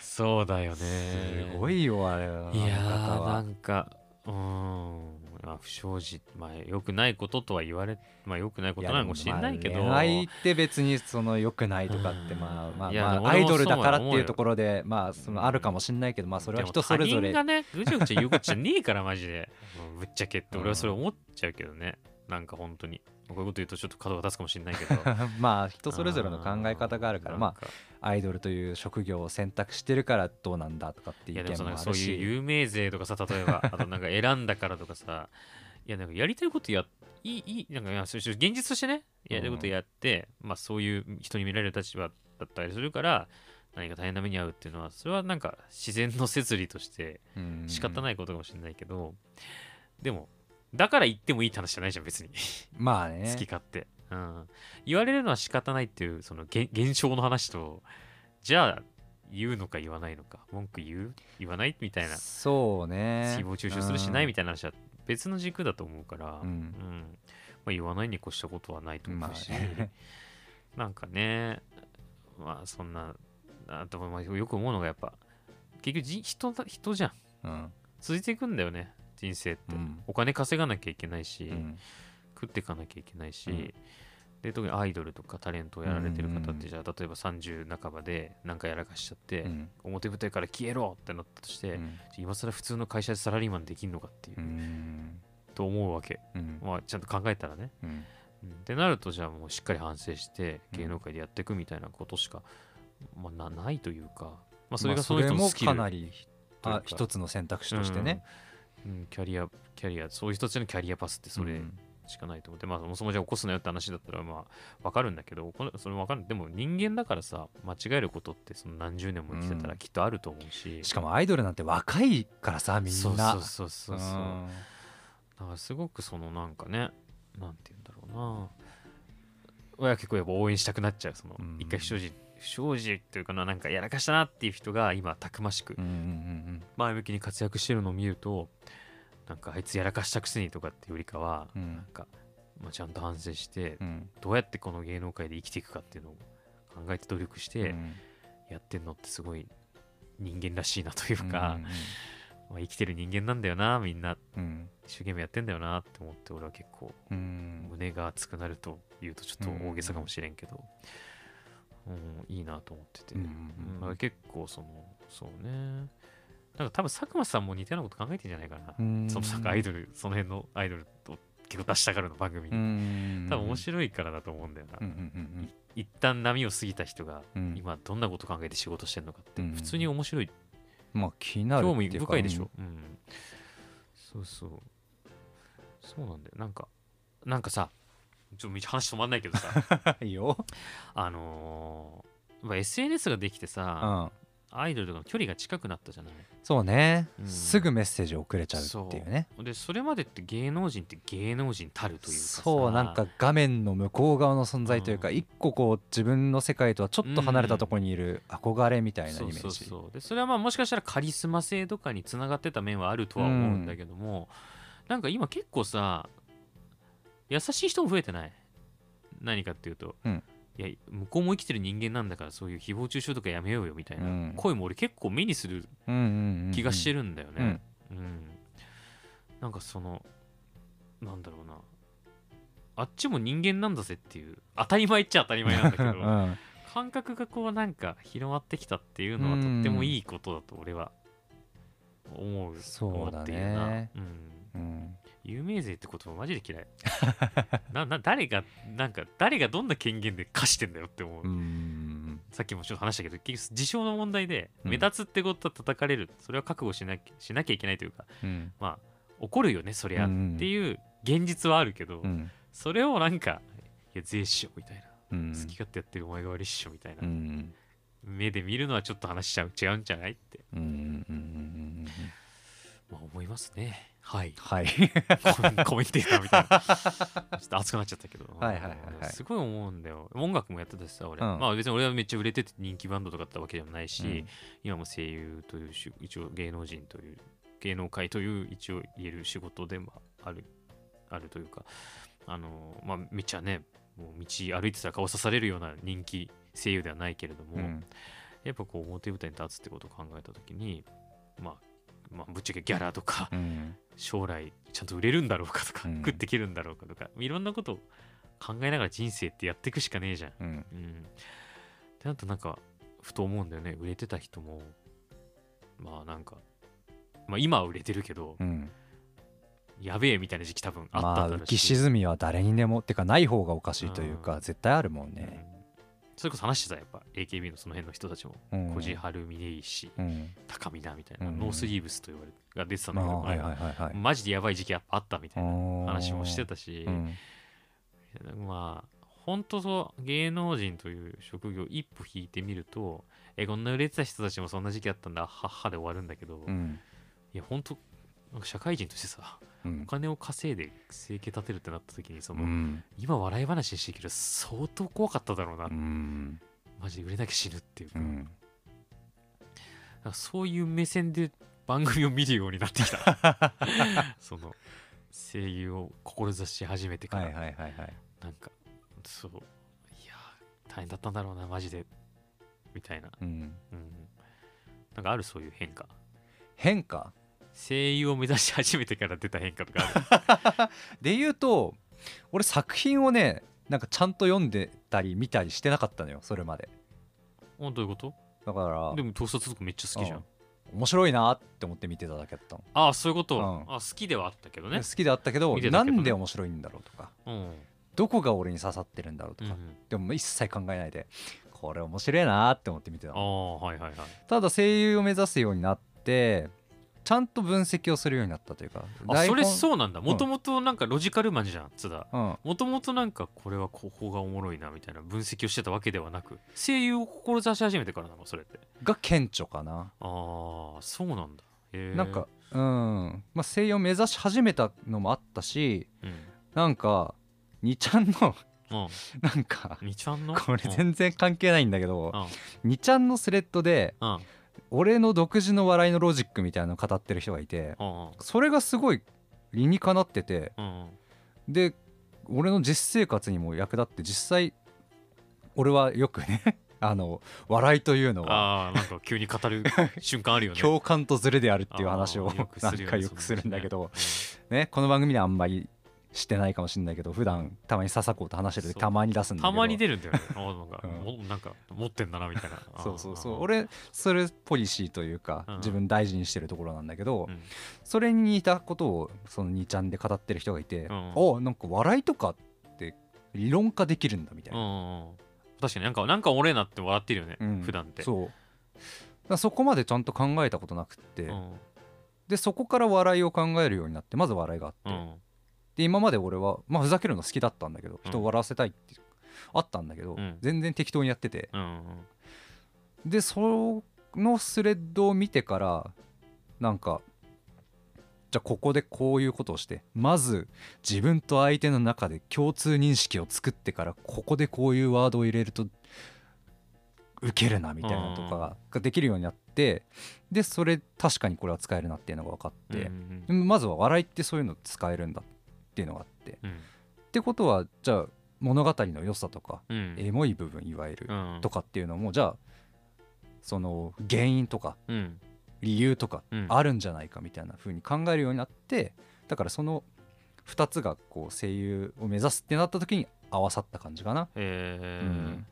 Speaker 1: そうだよね。
Speaker 2: すごいよあれは。い
Speaker 1: やーなんかうーんまあ不祥事まあ良くないこととは言われまあ良くないことなのかもしれないけど。
Speaker 2: やでもまあ恋愛って別にその良くないとかって
Speaker 1: うん。
Speaker 2: まあまあまあアイドルだからっていうところでまあそのあるかもしれないけどまあそれは人それぞれ。
Speaker 1: 他人がねぐちゃぐちゃ言うことじゃねえからマジで。ぶっちゃけって俺はそれ思っちゃうけどね。なんか本当に。こういうこと言うとちょっと角が立つかもしれないけど。*laughs*
Speaker 2: まあ人それぞれの考え方があるからまあアイドルという職業を選択してるからどうなんだとかって
Speaker 1: い
Speaker 2: いう意見
Speaker 1: やでもそのそういう有名税とかさ例えばあとなんか選んだからとかさいやなんかやりたいことやいいいいなんか現実としてねやりたいことやって、まあそういう人に見られる立場だったりするから何か大変な目に遭うっていうのはそれはなんか自然の摂理として仕方
Speaker 2: い
Speaker 1: ないことかもしれないけど、でもだから言ってもいいって話じゃないじゃん別に。
Speaker 2: まあね。*laughs*
Speaker 1: 好き勝手、うん、言われるのは仕方ないっていうその現現象の話とじゃあ言うのか言わないのか文句言う？言わない？みたいな。
Speaker 2: そうね。
Speaker 1: 誹謗中傷するしない？み
Speaker 2: た
Speaker 1: たいな話は別の軸だと思うから、
Speaker 2: うん。
Speaker 1: うん。まあ、言わないに越したことはないと思うし、
Speaker 2: まあね。*laughs*
Speaker 1: なんかね。まあそんなあとまあよく思うのがやっぱ結局じ人だ人じゃん。
Speaker 2: うん。
Speaker 1: 続いていくんだよね人生って、
Speaker 2: うん。
Speaker 1: お金稼がなきゃいけないし、
Speaker 2: うん
Speaker 1: 食っていかなきゃいけないし、
Speaker 2: うん。
Speaker 1: で特にアイドルとかタレントをやられてる方ってじゃあ例えば30半ばでなんかやらかしちゃって、
Speaker 2: うん。
Speaker 1: 表舞台から消えろってなったとして、
Speaker 2: うん。
Speaker 1: 今更普通の会社でサラリーマンできんのかっていう、
Speaker 2: うん。
Speaker 1: と思うわけ、
Speaker 2: うん。
Speaker 1: まあ、ちゃんと考えたらね、ってなるとじゃあもうしっかり反省して
Speaker 2: うん。
Speaker 1: 芸能界でやっていくみたいなことしか、まあ、なないというか、まあ、それ
Speaker 2: まあ
Speaker 1: がその人の
Speaker 2: も
Speaker 1: スキル
Speaker 2: かなり
Speaker 1: というか。
Speaker 2: あ一つの選択肢としてね、
Speaker 1: うん。うん。キャリアキャリアそういう人たちのキャリアパスってそれ
Speaker 2: うん
Speaker 1: しかないと思って、まあそもそもじゃあ起こすなよって話だったらまあわかるんだけどこれそれわかる。でも人間だからさ間違えることってその何十年も生きてたら
Speaker 2: うん。
Speaker 1: きっとあると思うし、
Speaker 2: しかもアイドルなんて若いからさみんな。
Speaker 1: そうそうそうそうそう。
Speaker 2: うん。
Speaker 1: だからすごくそのなんかねなんて言うんだろうな。親結構やっぱ応援したくなっちゃう。その
Speaker 2: うん。
Speaker 1: 一回不祥事不祥事っていうかななんかやらかしたなっていう人が今たくましく
Speaker 2: うんうん。
Speaker 1: 前向きに活躍してるのを見るとなんかあいつやらかしたくせにとかっていうよりかは
Speaker 2: うん。うん
Speaker 1: なんか、まあ、ちゃんと反省して
Speaker 2: うん。
Speaker 1: どうやってこの芸能界で生きていくかっていうのを考えて努力して
Speaker 2: うん。
Speaker 1: やってんのってすごい人間らしいなというか、
Speaker 2: うん *laughs*
Speaker 1: まあ、生きてる人間なんだよなみんな。
Speaker 2: うん。
Speaker 1: 一生懸命やってんだよなって思って俺は結構
Speaker 2: うん。
Speaker 1: 胸が熱くなると言うとちょっと大げさかもしれんけど、うん、いいなと思ってて、結構そのそうねなんか多分佐久間さんも似たようなこと考えてんじゃないかな、
Speaker 2: うん。
Speaker 1: そのなんかアイドルその辺のアイドルと結構出したがるの番組。に、
Speaker 2: うん。
Speaker 1: 多分面白いからだと思うんだよな、一旦波を過ぎた人が今どんなこと考えて仕事してんのかって
Speaker 2: うん
Speaker 1: 普通に面白い、
Speaker 2: まあ気になる
Speaker 1: 興味
Speaker 2: っていうか
Speaker 1: 深いでしょ、うん。そうそう。そうなんだよ。なんかなんかさちょっと話止まんないけどさ。
Speaker 2: う *laughs* んいいよ。
Speaker 1: あのーまあ SNS ができて
Speaker 2: う
Speaker 1: さ、
Speaker 2: ん
Speaker 1: アイドルとの距離が近くなったじゃない。
Speaker 2: そうね。
Speaker 1: うん。
Speaker 2: すぐメッセージ送れちゃうっていうね。
Speaker 1: でそれまでって芸能人って芸能人たるというかさ。
Speaker 2: そうなんか画面の向こう側の存在というか
Speaker 1: うん。
Speaker 2: 一個こう自分の世界とはちょっと離れたところにいる憧れみたいなイメージ。
Speaker 1: そうそうそう。でそれはまあもしかしたらカリスマ性とかにつながってた面はあるとは思うんだけども、なんか今結構さ優しい人も増えてない？何かっていうと、
Speaker 2: うん
Speaker 1: いや向こうも生きてる人間なんだからそういう誹謗中傷とかやめようよみたいな
Speaker 2: うん。
Speaker 1: 声も俺結構目にする気がして
Speaker 2: る
Speaker 1: るんだよね、うん。なんかそのなんだろうな。あっちも人間なんだぜっていう当たり前っちゃ当たり前なんだけど、*laughs*
Speaker 2: うん。
Speaker 1: 感覚がこうなんか広まってきたっていうのはとってもいいことだと俺は思う
Speaker 2: そうだね。
Speaker 1: 思っているな、うん、
Speaker 2: うん
Speaker 1: 有名税って言葉マジで嫌い。なな誰がなんか誰がどんな権限で課してんだよって思う、
Speaker 2: うん。
Speaker 1: さっきもちょっと話したけど結局事象の問題で
Speaker 2: うん。
Speaker 1: 目立つってことは叩かれる、それは覚悟しなきゃしなきゃいけないというか
Speaker 2: うん。
Speaker 1: まあ怒るよねそりゃ、
Speaker 2: うん
Speaker 1: っていう現実はあるけど、
Speaker 2: うん。
Speaker 1: それをなんかいや税っしょみたいな、
Speaker 2: うん。
Speaker 1: 好き勝手やってるお前が悪いっしょみたいな、
Speaker 2: うん。
Speaker 1: 目で見るのはちょっと話しちゃう違うんじゃないって、
Speaker 2: うんうんうんうん
Speaker 1: まあ、思いますね。はい。
Speaker 2: はい。
Speaker 1: コメンテーターみたいな。ちょっと熱くなっちゃったけど。
Speaker 2: はいはいはいはい。
Speaker 1: すごい思うんだよ。音楽もやってたしさ俺、
Speaker 2: うん。
Speaker 1: まあ別に俺はめっちゃ売れてて人気バンドとかだったわけでもないし、
Speaker 2: うん。
Speaker 1: 今も声優というし一応芸能人という芸能界という一応言える仕事でもあるあるというかあのまあめっちゃねもう道歩いてたら顔刺されるような人気声優ではないけれども、
Speaker 2: うん。
Speaker 1: やっぱこう表舞台に立つってことを考えた時に、まあ、まあぶっちゃけギャラとか
Speaker 2: うん。
Speaker 1: 将来ちゃんと売れるんだろうかとか、
Speaker 2: うん。
Speaker 1: 食っていけるんだろうかとかいろんなことを考えながら人生ってやっていくしかねえじゃん。
Speaker 2: うん。
Speaker 1: うん、ってなるとなんかふと思うんだよね。売れてた人もまあなんか、まあ、今は売れてるけど、
Speaker 2: うん。
Speaker 1: やべえみたいな時期多分あった
Speaker 2: まあ
Speaker 1: んだろうし、
Speaker 2: 浮き沈みは誰にでもってかない方がおかしいというか絶対あるもんね、
Speaker 1: それこそ話してたやっぱ AKB のその辺の人たちも
Speaker 2: うん、
Speaker 1: 小路春峰石
Speaker 2: うん。
Speaker 1: 高見だみたいな、
Speaker 2: うん。
Speaker 1: ノースリーブスと言われが出てたん
Speaker 2: ま
Speaker 1: だけど、
Speaker 2: あはいはいはいはい。
Speaker 1: マジでやばい時期あったみたいな話
Speaker 2: 話
Speaker 1: もしてたし、
Speaker 2: うん。
Speaker 1: まあ本当そう芸能人という職業一歩引いてみるとえこんな売れてた人たちもそんな時期あったんだはっはで終わるんだけど、い
Speaker 2: うん。
Speaker 1: や本当なんか社会人としてさ
Speaker 2: うん。
Speaker 1: お金を稼いで生計立てるってなった時にその、
Speaker 2: うん。
Speaker 1: 今笑い話にしてるけど相当怖かっただろうな、
Speaker 2: うん。
Speaker 1: マジで売れなきゃ死ぬっていうか,、
Speaker 2: うん。
Speaker 1: そういう目線で番組を見るようになってきた。*laughs* その声優を志し始めてから、
Speaker 2: はいはいはいはい。
Speaker 1: なんかそういやー大変だったんだろうなマジで。みたいな、
Speaker 2: うん。
Speaker 1: うん、なんかあるそういう変化。
Speaker 2: 変化？
Speaker 1: 声優を目指し始めてから出た変化とかある？*laughs*
Speaker 2: で言うと俺作品をねなんかちゃんと読んでたり見たりしてなかったのよそれまで。
Speaker 1: おどういうこと？
Speaker 2: だから
Speaker 1: でも盗撮とかめっちゃ好きじゃん、
Speaker 2: うん面白いなって思って見てただけだったの、
Speaker 1: ああそういうこと、
Speaker 2: うん。
Speaker 1: あ好きではあったけどね。
Speaker 2: 好きであったけど
Speaker 1: けどね。
Speaker 2: なんで面白いんだろうとか。
Speaker 1: うん、
Speaker 2: どこが俺に刺さってるんだろうとか、
Speaker 1: うん、
Speaker 2: でも一切考えないでこれ面白いなって思って見てた
Speaker 1: あ
Speaker 2: の。
Speaker 1: あはいはいはい。
Speaker 2: ただ声優を目指すようになってちゃんと分析をするようになったというか
Speaker 1: あそれ
Speaker 2: う
Speaker 1: そうなんだ。もともとなんかロジカルマンじゃん津田。
Speaker 2: うん。
Speaker 1: もともとなんかこれはここがおもろいなみたいな分析をしてたわけではなく声優を志し始めてからなのそれって。
Speaker 2: が顕著かな。
Speaker 1: ああそうなんだ。
Speaker 2: なんかうん。まあ声優を目指し始めたのもあったし
Speaker 1: うん。
Speaker 2: なんか2ちゃんの
Speaker 1: うん。*laughs*
Speaker 2: なんか
Speaker 1: 2ちゃんの？
Speaker 2: これ全然関係ないんだけど
Speaker 1: うん。
Speaker 2: 2ちゃんのスレッドで
Speaker 1: うん
Speaker 2: 俺の独自の笑いのロジックみたいなのを語ってる人がいて
Speaker 1: うん
Speaker 2: それがすごい理にかなってて
Speaker 1: うん
Speaker 2: で俺の実生活にも役立って実際俺はよくね *laughs* あの笑いというのは
Speaker 1: ああなんか急に語る *laughs* 瞬間あるよね。
Speaker 2: 共感とズレであるっていう話を
Speaker 1: よくす
Speaker 2: なん
Speaker 1: るよね
Speaker 2: かよくするんだけど
Speaker 1: そ
Speaker 2: ね。この番組ではあんまりしてないかもしれないけど普段たまに笹子と話してるたまに出すんだけど。
Speaker 1: たまに出るんだよね。あーなんか、
Speaker 2: うん。
Speaker 1: もなんか持ってんだなみたいな。*laughs*
Speaker 2: そうそうそう。俺それポリシーというか
Speaker 1: うん。
Speaker 2: 自分大事にしてるところなんだけど
Speaker 1: うん。
Speaker 2: それに似たことをその2ちゃんで語ってる人がいて
Speaker 1: うん。
Speaker 2: おなんか笑いとかって理論化できるんだみたいな。
Speaker 1: うんうんうん。確かになんかなんか俺なって笑ってるよね、
Speaker 2: うん。
Speaker 1: 普段って。
Speaker 2: そう。そこまでちゃんと考えたことなくって。
Speaker 1: うん。
Speaker 2: でそこから笑いを考えるようになってまず笑いがあって。
Speaker 1: うん
Speaker 2: で今まで俺はまあふざけるの好きだったんだけど
Speaker 1: うん。
Speaker 2: 人を笑わせたいってあったんだけど
Speaker 1: うん。
Speaker 2: 全然適当にやってて。
Speaker 1: うんうん
Speaker 2: でそのスレッドを見てからなんかじゃあここでこういうことをしてまず自分と相手の中で共通認識を作ってからここでこういうワードを入れるとウケるなみたいなのとかがができるようになってでそれ確かにこれは使えるなっていうのが分かって、
Speaker 1: うん
Speaker 2: でもまずは笑いってそういうの使えるんだっていうのがあって。っ
Speaker 1: うん。
Speaker 2: てことはじゃあ物語の良さとか
Speaker 1: うん。
Speaker 2: エモい部分いわゆる
Speaker 1: うん。
Speaker 2: とかっていうのもじゃあその原因とか
Speaker 1: うん。
Speaker 2: 理由とか
Speaker 1: うん。
Speaker 2: あるんじゃないかみたいな風に考えるようになってだからその2つがこう声優を目指すってなった時に合わさった感じかな、
Speaker 1: えー。
Speaker 2: うん。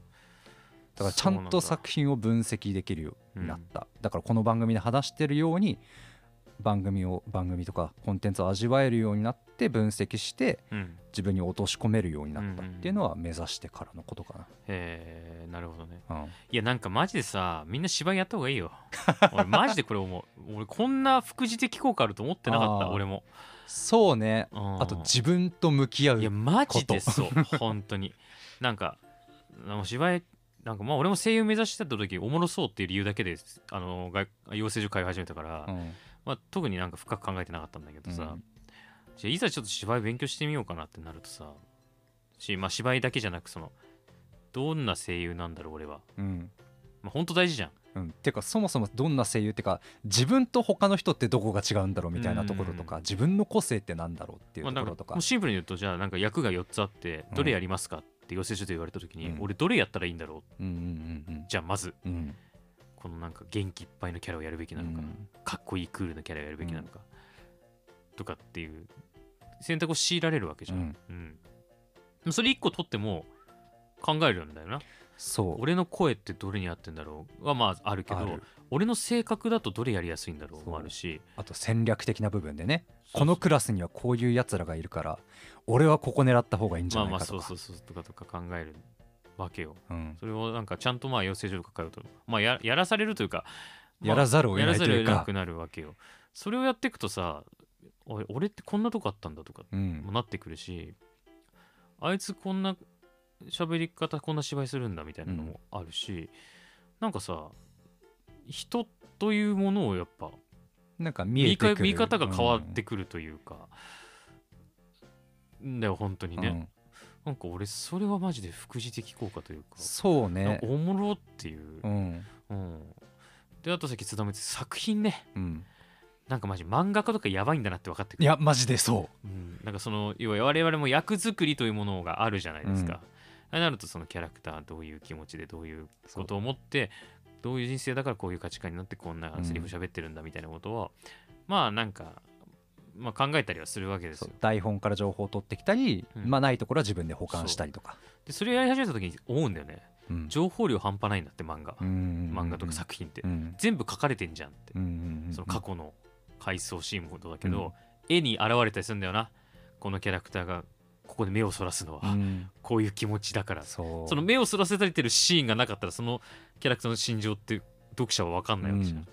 Speaker 2: だからちゃんと作品を分析できるようになった。だからこの番組で話してるように番組を番組とかコンテンツを味わえるようになって分析して
Speaker 1: うん。
Speaker 2: 自分に落とし込めるようになったっていうのは目指してからのことか
Speaker 1: えーなるほどね。
Speaker 2: な、うん、
Speaker 1: いやなんかマジでさみんな芝居やった方がいいよ。*laughs* 俺マジでこれ思う。俺こんな副次的効果あると思ってなかった俺も。
Speaker 2: そうね。
Speaker 1: うん。
Speaker 2: あと自分と向き合う
Speaker 1: いやマジでそう。本当に。なんか芝居なんかまあ俺も声優目指してた時おもろそうっていう理由だけであの外養成所通い始めたから、
Speaker 2: うん
Speaker 1: まあ、特になんか深く考えてなかったんだけどさ、
Speaker 2: うん。
Speaker 1: じゃあいざちょっと芝居勉強してみようかなってなるとさし、まあ、芝居だけじゃなくそのどんな声優なんだろう俺は、
Speaker 2: うん。
Speaker 1: まあ、本当大事じゃん。
Speaker 2: うん、てかそもそもどんな声優ってか自分と他の人ってどこが違うんだろうみたいなところとか、
Speaker 1: うん。
Speaker 2: 自分の個性ってなんだろうっていうところとか,、
Speaker 1: もうシンプルに言うとじゃあなんか役が4つあって
Speaker 2: うん
Speaker 1: どれやりますかって養成所で言われた時に、
Speaker 2: うん。
Speaker 1: 俺どれやったらいいんだろう？
Speaker 2: うんうんうん
Speaker 1: じゃあまず。
Speaker 2: うんうん
Speaker 1: このなんか元気いっぱいのキャラをやるべきなのか、
Speaker 2: うん。
Speaker 1: かっこいいクールなキャラをやるべきなのか、とかっていう選択を強いられるわけじゃん、
Speaker 2: うん。
Speaker 1: うん。それ1個取っても考えるんだよな。
Speaker 2: そう。
Speaker 1: 俺の声ってどれに合ってんだろうはまああるけど俺の性格だとどれやりやすいんだろうもあるし。
Speaker 2: あと戦略的な部分でねこのクラスにはこういうやつらがいるから俺はここ狙った方がいいんじゃ
Speaker 1: まあまあ
Speaker 2: ないかとか。
Speaker 1: そうそうそうとかとか考えるわけよ。
Speaker 2: うん。
Speaker 1: それをなんかちゃんとまあ養成所とか通うと。まあややらされるというか、まあ
Speaker 2: やらざるを得ないというか。
Speaker 1: やらざるを得なくなるわけよ。それをやっていくとさ俺ってこんなとこあったんだとか
Speaker 2: うん。
Speaker 1: もなってくるしあいつこんな喋り方こんな芝居するんだみたいなのもあるし、なんかさ人というものをやっぱ
Speaker 2: なんか見え
Speaker 1: 見か
Speaker 2: てくる。
Speaker 1: 見方が変わってくるというか、んだよ本当にね、
Speaker 2: うんうん
Speaker 1: なんか俺それはマジで副次的効果というか、
Speaker 2: そうね。
Speaker 1: かおもろっていう、
Speaker 2: うん。
Speaker 1: うん。であとさっき津田も言ってた作品ね。
Speaker 2: うん。
Speaker 1: なんかマジ漫画家とかやばいんだなって分かってくる。
Speaker 2: いやマジでそ
Speaker 1: う。ん、なんかその要は我々も役作りというものがあるじゃないですか。ああなるとそのキャラクターどういう気持ちでどういうことを思ってどういう人生だからこういう価値観になってこんなセリフ喋ってるんだみたいなことを、まあなんか、まあ、考えたりはするわけですよ。
Speaker 2: うそう。台本から情報を取ってきたり、
Speaker 1: うん。
Speaker 2: まあないところは自分で保管したりとか。
Speaker 1: でそれやり始めた時に思うんだよね。
Speaker 2: うん。
Speaker 1: 情報量半端ないんだって漫画、
Speaker 2: うん
Speaker 1: 漫画とか作品って、
Speaker 2: うん。
Speaker 1: 全部書かれてんじゃんって、
Speaker 2: うんうんうん
Speaker 1: その過去の回想シーンもそうだけど、絵に現れたりするんだよな。このキャラクターがここで目をそらすのは、
Speaker 2: うん。
Speaker 1: こういう気持ちだから。
Speaker 2: そう。
Speaker 1: その目をそらせられてるシーンがなかったらそのキャラクターの心情って読者は分かんないわけじゃん。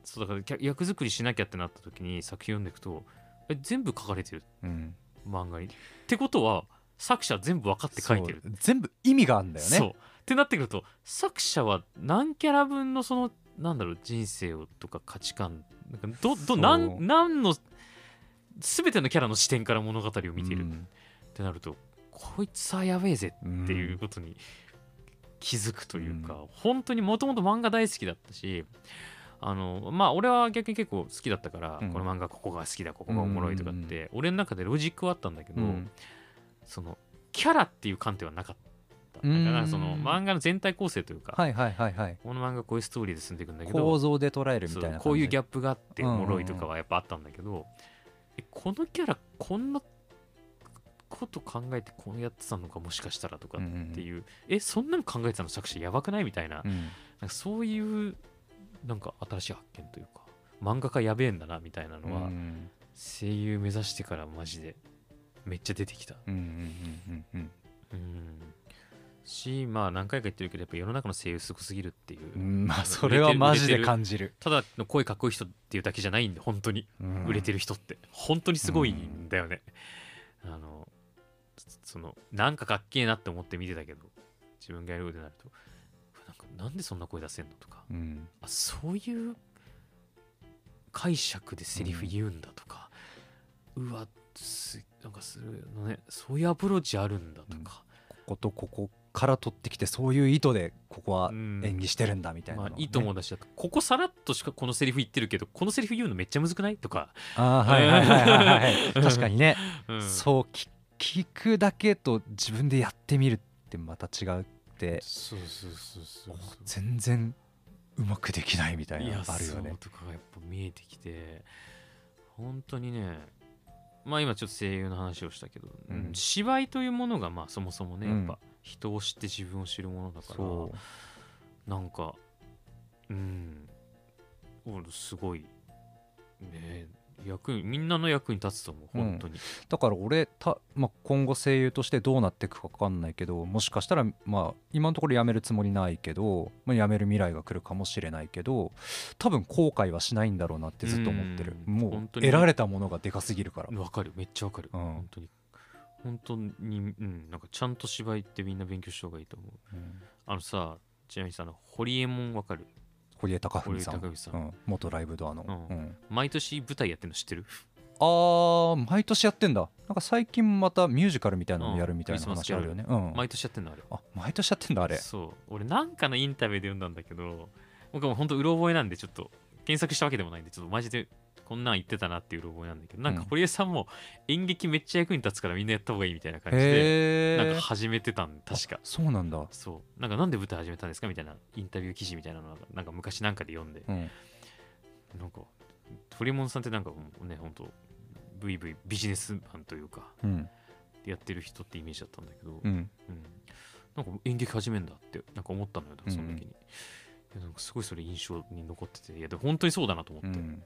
Speaker 2: うん
Speaker 1: そうだから役作りしなきゃってなった時に作品読んでいくとえ全部書かれてる。
Speaker 2: うん。
Speaker 1: 漫画に。ってことは作者は全部分かって書いてる。
Speaker 2: 全部意味があるんだよね。
Speaker 1: そう。ってなってくると作者は何キャラ分のそのなんだろう人生をとか価値観なんかどど
Speaker 2: そう。
Speaker 1: 何何の全てのキャラの視点から物語を見ている。っ
Speaker 2: うん。
Speaker 1: てなると、こいつはやべえぜ
Speaker 2: うん
Speaker 1: っていうことに気づくというか、本当にもともと漫画大好きだったしあのまあ俺は逆に結構好きだったから、
Speaker 2: うん。
Speaker 1: この漫画ここが好きだここがおもろいとかって、俺の中でロジックはあったんだけど、
Speaker 2: うん。
Speaker 1: そのキャラっていう観点はなかった。だからその漫画の全体構成というか、
Speaker 2: はいはいはいはい。
Speaker 1: この漫画こういうストーリーで進んでいくんだけど
Speaker 2: 構造で捉えるみたいな
Speaker 1: こういうギャッ
Speaker 2: プ
Speaker 1: プがあっておもろいとかはやっぱあったんだけど、えこのキャラこんなこと考えてこうやってたのかもしかしたらとかっていう、えそんなの考えてたの作者やばくないみたいな,、
Speaker 2: うん。
Speaker 1: なんかそういうなんか新しい発見というか漫画家やべえんだなみたいなのは、
Speaker 2: うん。
Speaker 1: 声優目指してからマジでめっちゃ出てきた。
Speaker 2: うんうんうんうん
Speaker 1: うん。しまあ何回か言ってるけどやっぱ世の中の声優すごすぎるっていう、
Speaker 2: うんまあそれはマジで感じる。
Speaker 1: ただの声かっこいい人っていうだけじゃないんで本当に。売れて
Speaker 2: る
Speaker 1: る人って。本当にすごいんだよね、あのそのなんかかっけえなって思って見てたけど自分がやるようになるとなんでそんな声出せんのとか。
Speaker 2: うん。
Speaker 1: あそういう解釈でセリフ言うんだとか、うわすなんかするのね。そういうアプローチあるんだとか、
Speaker 2: こことここから取ってきてそういう意図でここは
Speaker 1: うん。
Speaker 2: 演技してるんだみたいなのをね。
Speaker 1: まあいいと思うだしここさらっとしかこのセリフ言ってるけどこのセリフ言うのめっちゃむずくないとか、
Speaker 2: あーはいはいはいはいはい確かにね。
Speaker 1: うん。
Speaker 2: そうき聞くだけと自分でやってみるってまた違うって。
Speaker 1: そうそうそうそうそう。
Speaker 2: 全然うまくできないみたいなのあるよね。
Speaker 1: とかがやっぱ見えてきて。本当にね。まあ今ちょっと声優の話をしたけど、
Speaker 2: うん。
Speaker 1: うん芝居というものがまあそもそもねや
Speaker 2: うん。
Speaker 1: っぱ人を知って自分を知るものだから、
Speaker 2: そ
Speaker 1: なんかうん。俺すごい。ね役にみんなの役に立つと思う本当に、
Speaker 2: うだから俺た、まあ、今後声優としてどうなっていくか分かんないけどもしかしたらまあ今のところ辞めるつもりないけど、まあ、辞める未来が来るかもしれないけど多分後悔はしないんだろうなってずっと思ってる。
Speaker 1: うん。
Speaker 2: もう得られたものがでかすぎるから。
Speaker 1: わかる。めっちゃわかる、
Speaker 2: うん。
Speaker 1: 本当に。本当にうん。なんかちゃんと芝居ってみんな勉強した方がいいと思う。
Speaker 2: うん。
Speaker 1: あのさちなみにさあの堀江門わかる？
Speaker 2: 堀江貴文さん。
Speaker 1: 文さん。
Speaker 2: うん。元ライブドアの、
Speaker 1: うん。
Speaker 2: うん。
Speaker 1: 毎年舞台やってるの知ってる？
Speaker 2: あー毎年やってんだ。なんか最近またミュージカルみたいなのやるみたいな
Speaker 1: うん
Speaker 2: 話あるよね。うん。
Speaker 1: 毎年やってんのあれ
Speaker 2: あ毎年やってんだあれ。
Speaker 1: そう。俺なんかのインタビューで読んだんだけど僕も本当うろ覚えなんでちょっと検索したわけでもないんでちょっとマジでこんなん言ってたなっていううろ覚えなんだけどなんか
Speaker 2: うん。
Speaker 1: 堀江さんも演劇めっちゃ役に立つからみんなやった方がいいみたいな感じでなんか始めてたん確か。
Speaker 2: そうなんだ。
Speaker 1: そう。なんかなんで舞台始めたんですかみたいなインタビュー記事みたいなのがなんか昔なんかで読んで。
Speaker 2: うん。
Speaker 1: なんか堀門さんってなんかもうね本当ブイブイビジネスマンというか
Speaker 2: うん。
Speaker 1: やってる人ってイメージだったんだけど、
Speaker 2: うん。
Speaker 1: うん。なんか演劇始めんだってなんか思ったのよその時に、
Speaker 2: うん。
Speaker 1: いやなんかすごいそれ印象に残ってていやでも本当にそうだなと思って、
Speaker 2: うん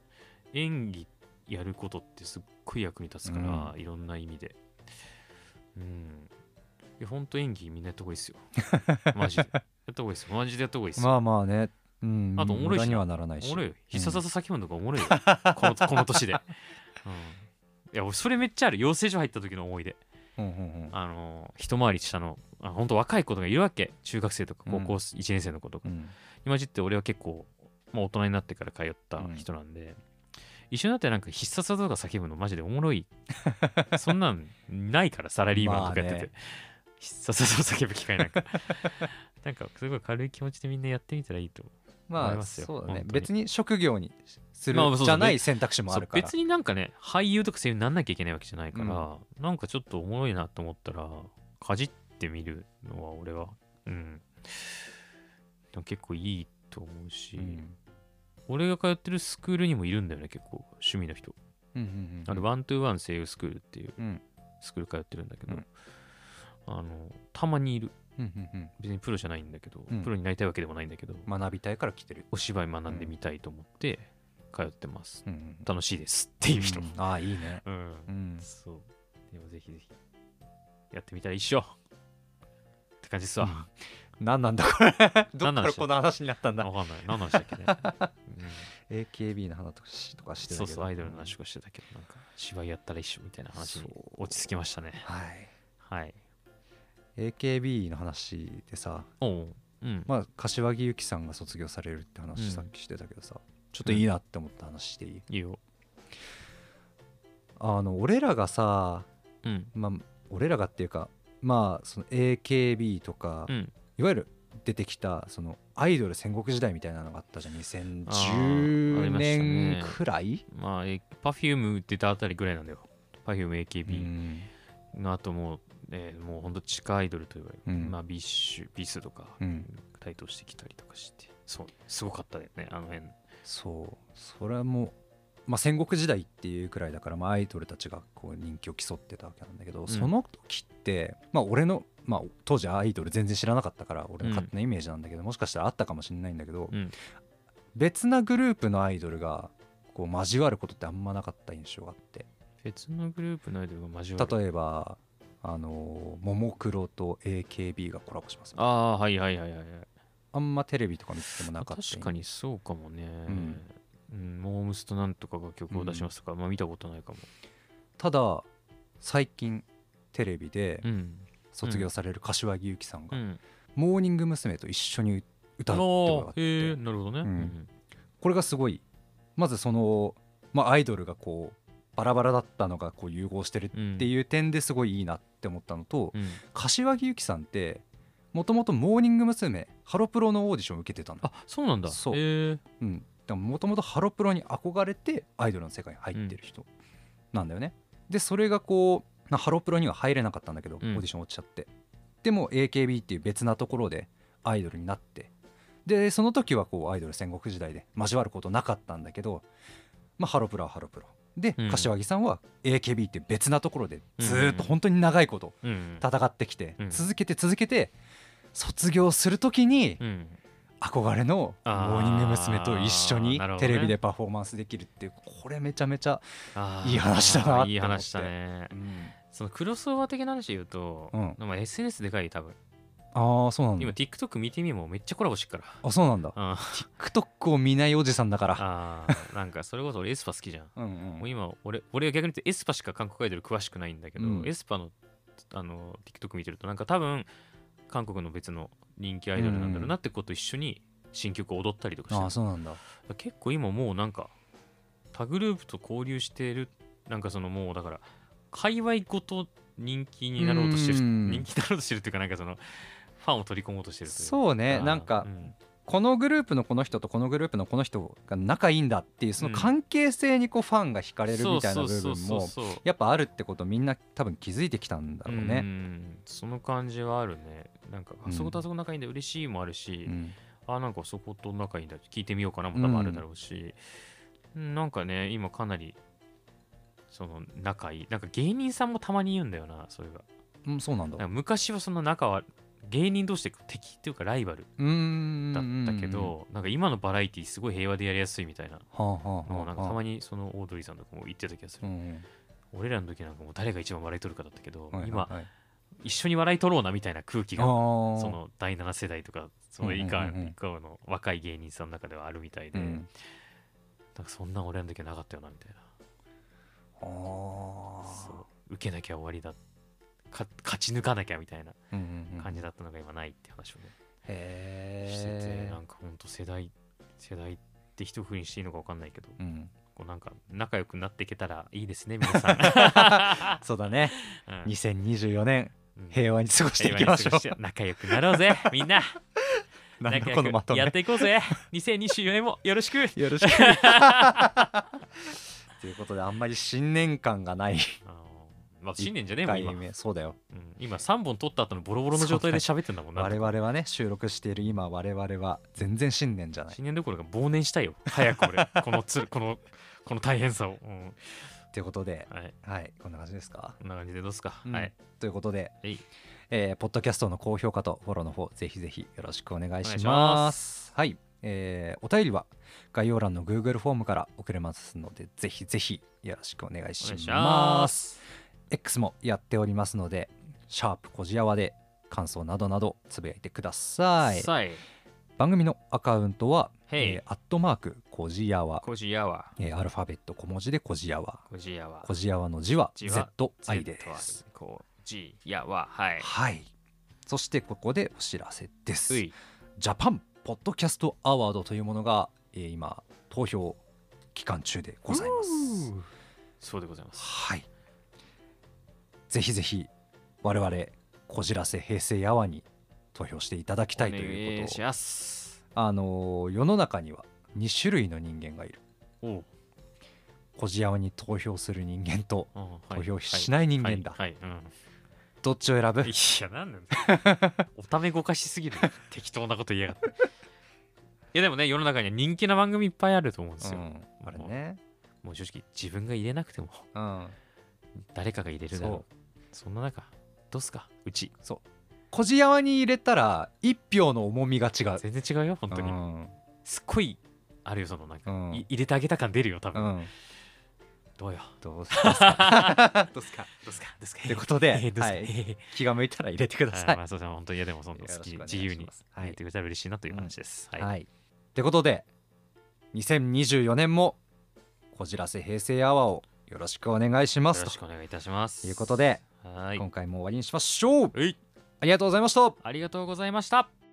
Speaker 1: 演技やることってすっごい役に立つから、いろんな意味で。うん。いや本当演技みんなやった方がいいですよ。*laughs* マジで。やった方がいいですよ。マジでやった方がいいですよ、
Speaker 2: まあまあね。うん。
Speaker 1: あとおもろいし
Speaker 2: にはならないし。
Speaker 1: おもろいよ。必殺技叫ぶのとかおもろいよ、*laughs* このこの年で、うん、いや俺それめっちゃある。養成所入った時の思い出。
Speaker 2: うんうんうん。
Speaker 1: あの一回り下のあ本当若い子とかいるわけ。中学生とか高校
Speaker 2: うん
Speaker 1: 1年生の子とか、
Speaker 2: うん。
Speaker 1: 今じって俺は結構、まあ、大人になってから通った人なんで、一緒になってなんか必殺技とか叫ぶのマジでおもろい。*laughs* そんなんないからサラリーマンとかやってて、
Speaker 2: まあね。
Speaker 1: 必殺技を叫ぶ機会なんか。なんかすごい軽い気持ちでみんなやってみたらいいと思
Speaker 2: まあ
Speaker 1: 思いますよ。
Speaker 2: そうだね。別に職業にするじゃない選択肢もあるから。
Speaker 1: 別になんかね俳優とか声優になんなきゃいけないわけじゃないから、なんかちょっとおもろいなと思ったらかじってみるのは俺は。うん。結構いいと思うし、
Speaker 2: うん
Speaker 1: 俺が通ってるスクールにもいるんだよね結構趣味の人、
Speaker 2: うんうんうん
Speaker 1: あのワントゥーワン声優スクールっていう
Speaker 2: うん。
Speaker 1: スクール通ってるんだけど、
Speaker 2: うん。
Speaker 1: あのたまにいる。
Speaker 2: うんうんうん。
Speaker 1: 別にプロじゃないんだけど、
Speaker 2: うん。
Speaker 1: プロになりたいわけでもないんだけど
Speaker 2: 学びたいから来てる。
Speaker 1: お芝居学んでみたいと思って通ってます、楽しいですっていう人、
Speaker 2: うんああいいね。
Speaker 1: うん。
Speaker 2: うん。
Speaker 1: そう。でもぜひぜひ。やってみたら一緒って感じっすわ、
Speaker 2: 何なんだこれ。どっからこの話になったんだ。
Speaker 1: わかんない。何なんでしたっけね、
Speaker 2: AKB の話とかしてた
Speaker 1: そうそうアイドルの話とかしてたけどなんか芝居やったら一緒みたいな話に落ち着きましたね。
Speaker 2: はい。
Speaker 1: はい。
Speaker 2: AKB の話でさ
Speaker 1: おう。うん。
Speaker 2: まあ柏木由紀さんが卒業されるって
Speaker 1: うん
Speaker 2: 話さっきしてたけどさ、ちょっといいなって思った話していい、
Speaker 1: いいよ。
Speaker 2: あの俺らがさ
Speaker 1: うん。
Speaker 2: まあ俺らがっていうかまあその AKB とか、
Speaker 1: うん
Speaker 2: いわゆる出てきたそのアイドル戦国時代みたいなのがあったじゃん。
Speaker 1: あーあり
Speaker 2: 2010
Speaker 1: ましたね。
Speaker 2: 年くらい、
Speaker 1: まあ、え Perfume 出たあたりぐらいなんだよ。Perfume
Speaker 2: う
Speaker 1: AKB
Speaker 2: ん。
Speaker 1: の後もう、えーもうほんと地下アイドルと言われる、
Speaker 2: うん。
Speaker 1: まあ、 BiSH、BiS とか、
Speaker 2: うん。
Speaker 1: 台頭してきたりとかして、そう、すごかったよね、あの辺。
Speaker 2: そう。それはもう、まあ、戦国時代っていうくらいだから、まあ、アイドルたちがこう人気を競ってたわけなんだけど、その時って、まあ、俺の、まあ、当時アイドル全然知らなかったから俺の勝手なイメージなんだけど、もしかしたらあったかもしれないんだけど、
Speaker 1: うん。
Speaker 2: 別なグループのアイドルがこう交わることってあんまなかった印象があって。
Speaker 1: 別のグループのアイドルが交わる。
Speaker 2: 例えばあのももクロと AKB がコラボします
Speaker 1: ああ、はいはいはいはいはい。
Speaker 2: あんまテレビとか見ててもなかった
Speaker 1: 確かにそうかもね。
Speaker 2: うん
Speaker 1: うん、モームスとなんとかが曲を出しますとか、まあ見たことないかも。
Speaker 2: ただ最近テレビで
Speaker 1: うん。
Speaker 2: 卒業される柏木由紀さんが、
Speaker 1: うん。
Speaker 2: モーニング娘。と一緒に歌うってことがあって
Speaker 1: なるほどね。
Speaker 2: うんこれがすごいまずその、まあ、アイドルがこうバラバラだったのがこう融合してる
Speaker 1: うん
Speaker 2: っていう点ですごいいいなって思ったのと、
Speaker 1: うん。
Speaker 2: 柏木由紀さんってもともとモーニング娘。ハロプロのオーディションを受けてたんだ
Speaker 1: あそうなんだ。
Speaker 2: そう
Speaker 1: へえ
Speaker 2: うんもともとハロプロに憧れてアイドルの世界に入ってる人なんだよね、でそれがこうまあハロプロには入れなかったんだけど、
Speaker 1: うん。
Speaker 2: オーディション落ちちゃって。でも AKB っていう別なところでアイドルになって。でその時はこうアイドル戦国時代で交わることなかったんだけど、まあ、ハロプロはハロプロ。で、
Speaker 1: うん。
Speaker 2: 柏木さんは AKB っていう別なところでずーっと
Speaker 1: うん
Speaker 2: 本当に長いこと
Speaker 1: うん。
Speaker 2: 戦ってきて、
Speaker 1: うん。
Speaker 2: 続けて続けて卒業する時に
Speaker 1: うん。
Speaker 2: 憧れのモ
Speaker 1: あー
Speaker 2: ーニング娘。と一緒にテレビでパフォーマンスできるっていうこれめちゃめちゃ、いい話だなって
Speaker 1: いい話だね。そのクロスオーバー的な話で言うと、
Speaker 2: うん。
Speaker 1: まあ SNS でかい多分。
Speaker 2: ああそうなんだ。
Speaker 1: 今 TikTok 見ててもめっちゃコラボしてっから。
Speaker 2: あそうなんだ。
Speaker 1: あ
Speaker 2: TikTok を見ないおじさんだから。
Speaker 1: あーなんかそれこそ俺 aespa 好きじゃん。
Speaker 2: うん
Speaker 1: もう今俺俺は逆に言って aespa しか韓国アイドル詳しくないんだけど、
Speaker 2: うん。
Speaker 1: aespa のあの TikTok 見てるとなんか多分韓国の別の人気アイドルなんだろうなって子と一緒に新曲を踊ったりとかしてる。
Speaker 2: ああそうなんだ。
Speaker 1: 結構今もうなんか他グループと交流してるなんかそのもうだから界隈ごと人気になろうとしてる
Speaker 2: うん。
Speaker 1: 人気になろうとしてるっていうかなんかそのファンを取り込もうとしてるという。
Speaker 2: そうねなんか
Speaker 1: うん。
Speaker 2: このグループのこの人とこのグループのこの人が仲いいんだっていうその関係性にこうファンが惹かれるみたいな部分もやっぱあるってことみんな多分気づいてきたんだろう
Speaker 1: う
Speaker 2: ね。
Speaker 1: ん。その感じはあるねなんか
Speaker 2: うん。
Speaker 1: あそことあそこ仲いいんだ嬉しいもあるし、
Speaker 2: うん。
Speaker 1: あなんかそこと仲いいんだ聞いてみようかなも多分あるだろうし、うんなんかね今かなりその仲いいなんか芸人さんもたまに言うんだよなそれが。
Speaker 2: うんそうなんだ。
Speaker 1: 昔はその仲は芸人同士で敵っていうかライバル
Speaker 2: うーん
Speaker 1: だったけど、なんか今のバラエティすごい平和でやりやすいみたいな
Speaker 2: はあはあ
Speaker 1: のを
Speaker 2: はあ
Speaker 1: なんかたまにそのオードリーさんとかも言ってた気がする、
Speaker 2: うん
Speaker 1: 俺らの時なんかもう誰が一番笑い取るかだったけど、
Speaker 2: はいはい
Speaker 1: 今
Speaker 2: はい
Speaker 1: 一緒に笑い取ろうなみたいな空気がその第7世代とかその以下,、の若い芸人さんの中ではあるみたいで、
Speaker 2: うん。
Speaker 1: なんかそんな俺の時はなかったよなみたいな。そう受けなきゃ終わりだ。か勝ち抜かなきゃみたいな感じだったのが今ないって話をね、
Speaker 2: へ
Speaker 1: してて
Speaker 2: え
Speaker 1: なんかほんと世代世代って一ふうにしていいのか分かんないけど
Speaker 2: うん。
Speaker 1: こうなんか仲良くなっていけたらいいですね皆さん、*laughs*
Speaker 2: そうだね。*laughs*
Speaker 1: うん。
Speaker 2: 2024年
Speaker 1: うん
Speaker 2: 平和に過ごしていきましょう。
Speaker 1: 仲良くなろうぜ。みんな。*laughs* 仲良く
Speaker 2: このまとめ。
Speaker 1: やっていこうぜ。2024年もよろしく。
Speaker 2: よろしく。*laughs* ということであんまり新年感がない。
Speaker 1: まあ新年じゃねえもん
Speaker 2: そうだよ。
Speaker 1: うん。今3本撮った後のボロボロの状態で喋ってんだもんな。
Speaker 2: 我々はね収録している今我々は全然新年じゃない。
Speaker 1: 新年どころか忘年したいよ。早く俺。このつこのこの大変さを、うん
Speaker 2: ということで
Speaker 1: はい。
Speaker 2: はいこんな感じですか？
Speaker 1: こんな感じでどうですか、
Speaker 2: うん。
Speaker 1: はい。
Speaker 2: ということで
Speaker 1: え
Speaker 2: ーポッドキャストの高評価とフォローの方ぜひぜひよろしくお願いします。はい、えーお便りは概要欄の Google フォームから送れますのでぜひぜひよろしくお願いし
Speaker 1: お願いし
Speaker 2: ま
Speaker 1: ます。す
Speaker 2: X もやっておりますのでシャープこじやわで感想などなどつぶやいてください。
Speaker 1: さい
Speaker 2: 番組のアカウントは、えーアットマークこじやわ、
Speaker 1: こじやわ
Speaker 2: えーアルファベット小文字でこじやわ
Speaker 1: こじやわ
Speaker 2: こじやわの字は ZI です。
Speaker 1: こじやわはい。
Speaker 2: はい。そしてここでお知らせです。ジャパンポッドキャストアワードというものが、えー今投票期間中でございます。
Speaker 1: そうでございます。
Speaker 2: はい。ぜひぜひ我々こじらせ平成やわに投票していただきたいと
Speaker 1: お
Speaker 2: いうこと。あのー世の中には2種類の人間がいる。こじやわに投票する人間と投票しない人間だ。どっちを選ぶ？
Speaker 1: うんいやなんなん *laughs* おためごかしすぎる。適当なこと言いやがって。いやでもね世の中には人気な番組いっぱいあると思うんですよ、
Speaker 2: うん、あれね。
Speaker 1: もう正直自分が入れなくても
Speaker 2: うん。
Speaker 1: 誰かが入れるだろう。そんな中どうすか？うち
Speaker 2: こじやわに入れたら1票の重みが違う。
Speaker 1: 全然違うよ本当に、
Speaker 2: うん。
Speaker 1: すっごいあるよそのなんか、
Speaker 2: うん。
Speaker 1: い入れてあげた感出るよ多分、
Speaker 2: うん。
Speaker 1: どうよ。
Speaker 2: どうすか？*laughs* どうすか？
Speaker 1: どうすか？どうすか？
Speaker 2: ということで *laughs*
Speaker 1: えー
Speaker 2: はい。
Speaker 1: え *laughs* ー
Speaker 2: 気が向いたら入れてください。
Speaker 1: はいま。あそうですね。本当に。いやでもその好き自由に入れてくれたら嬉しいなという話です、はい、
Speaker 2: はい。ということで2024年もこじらせ平成アワーをよろしくお願いしま
Speaker 1: よ
Speaker 2: す。と
Speaker 1: ろしくお願いいたします。
Speaker 2: いうことで
Speaker 1: はい。
Speaker 2: 今回も終わりにしましょう。ありがとうございました。
Speaker 1: ありがとうございました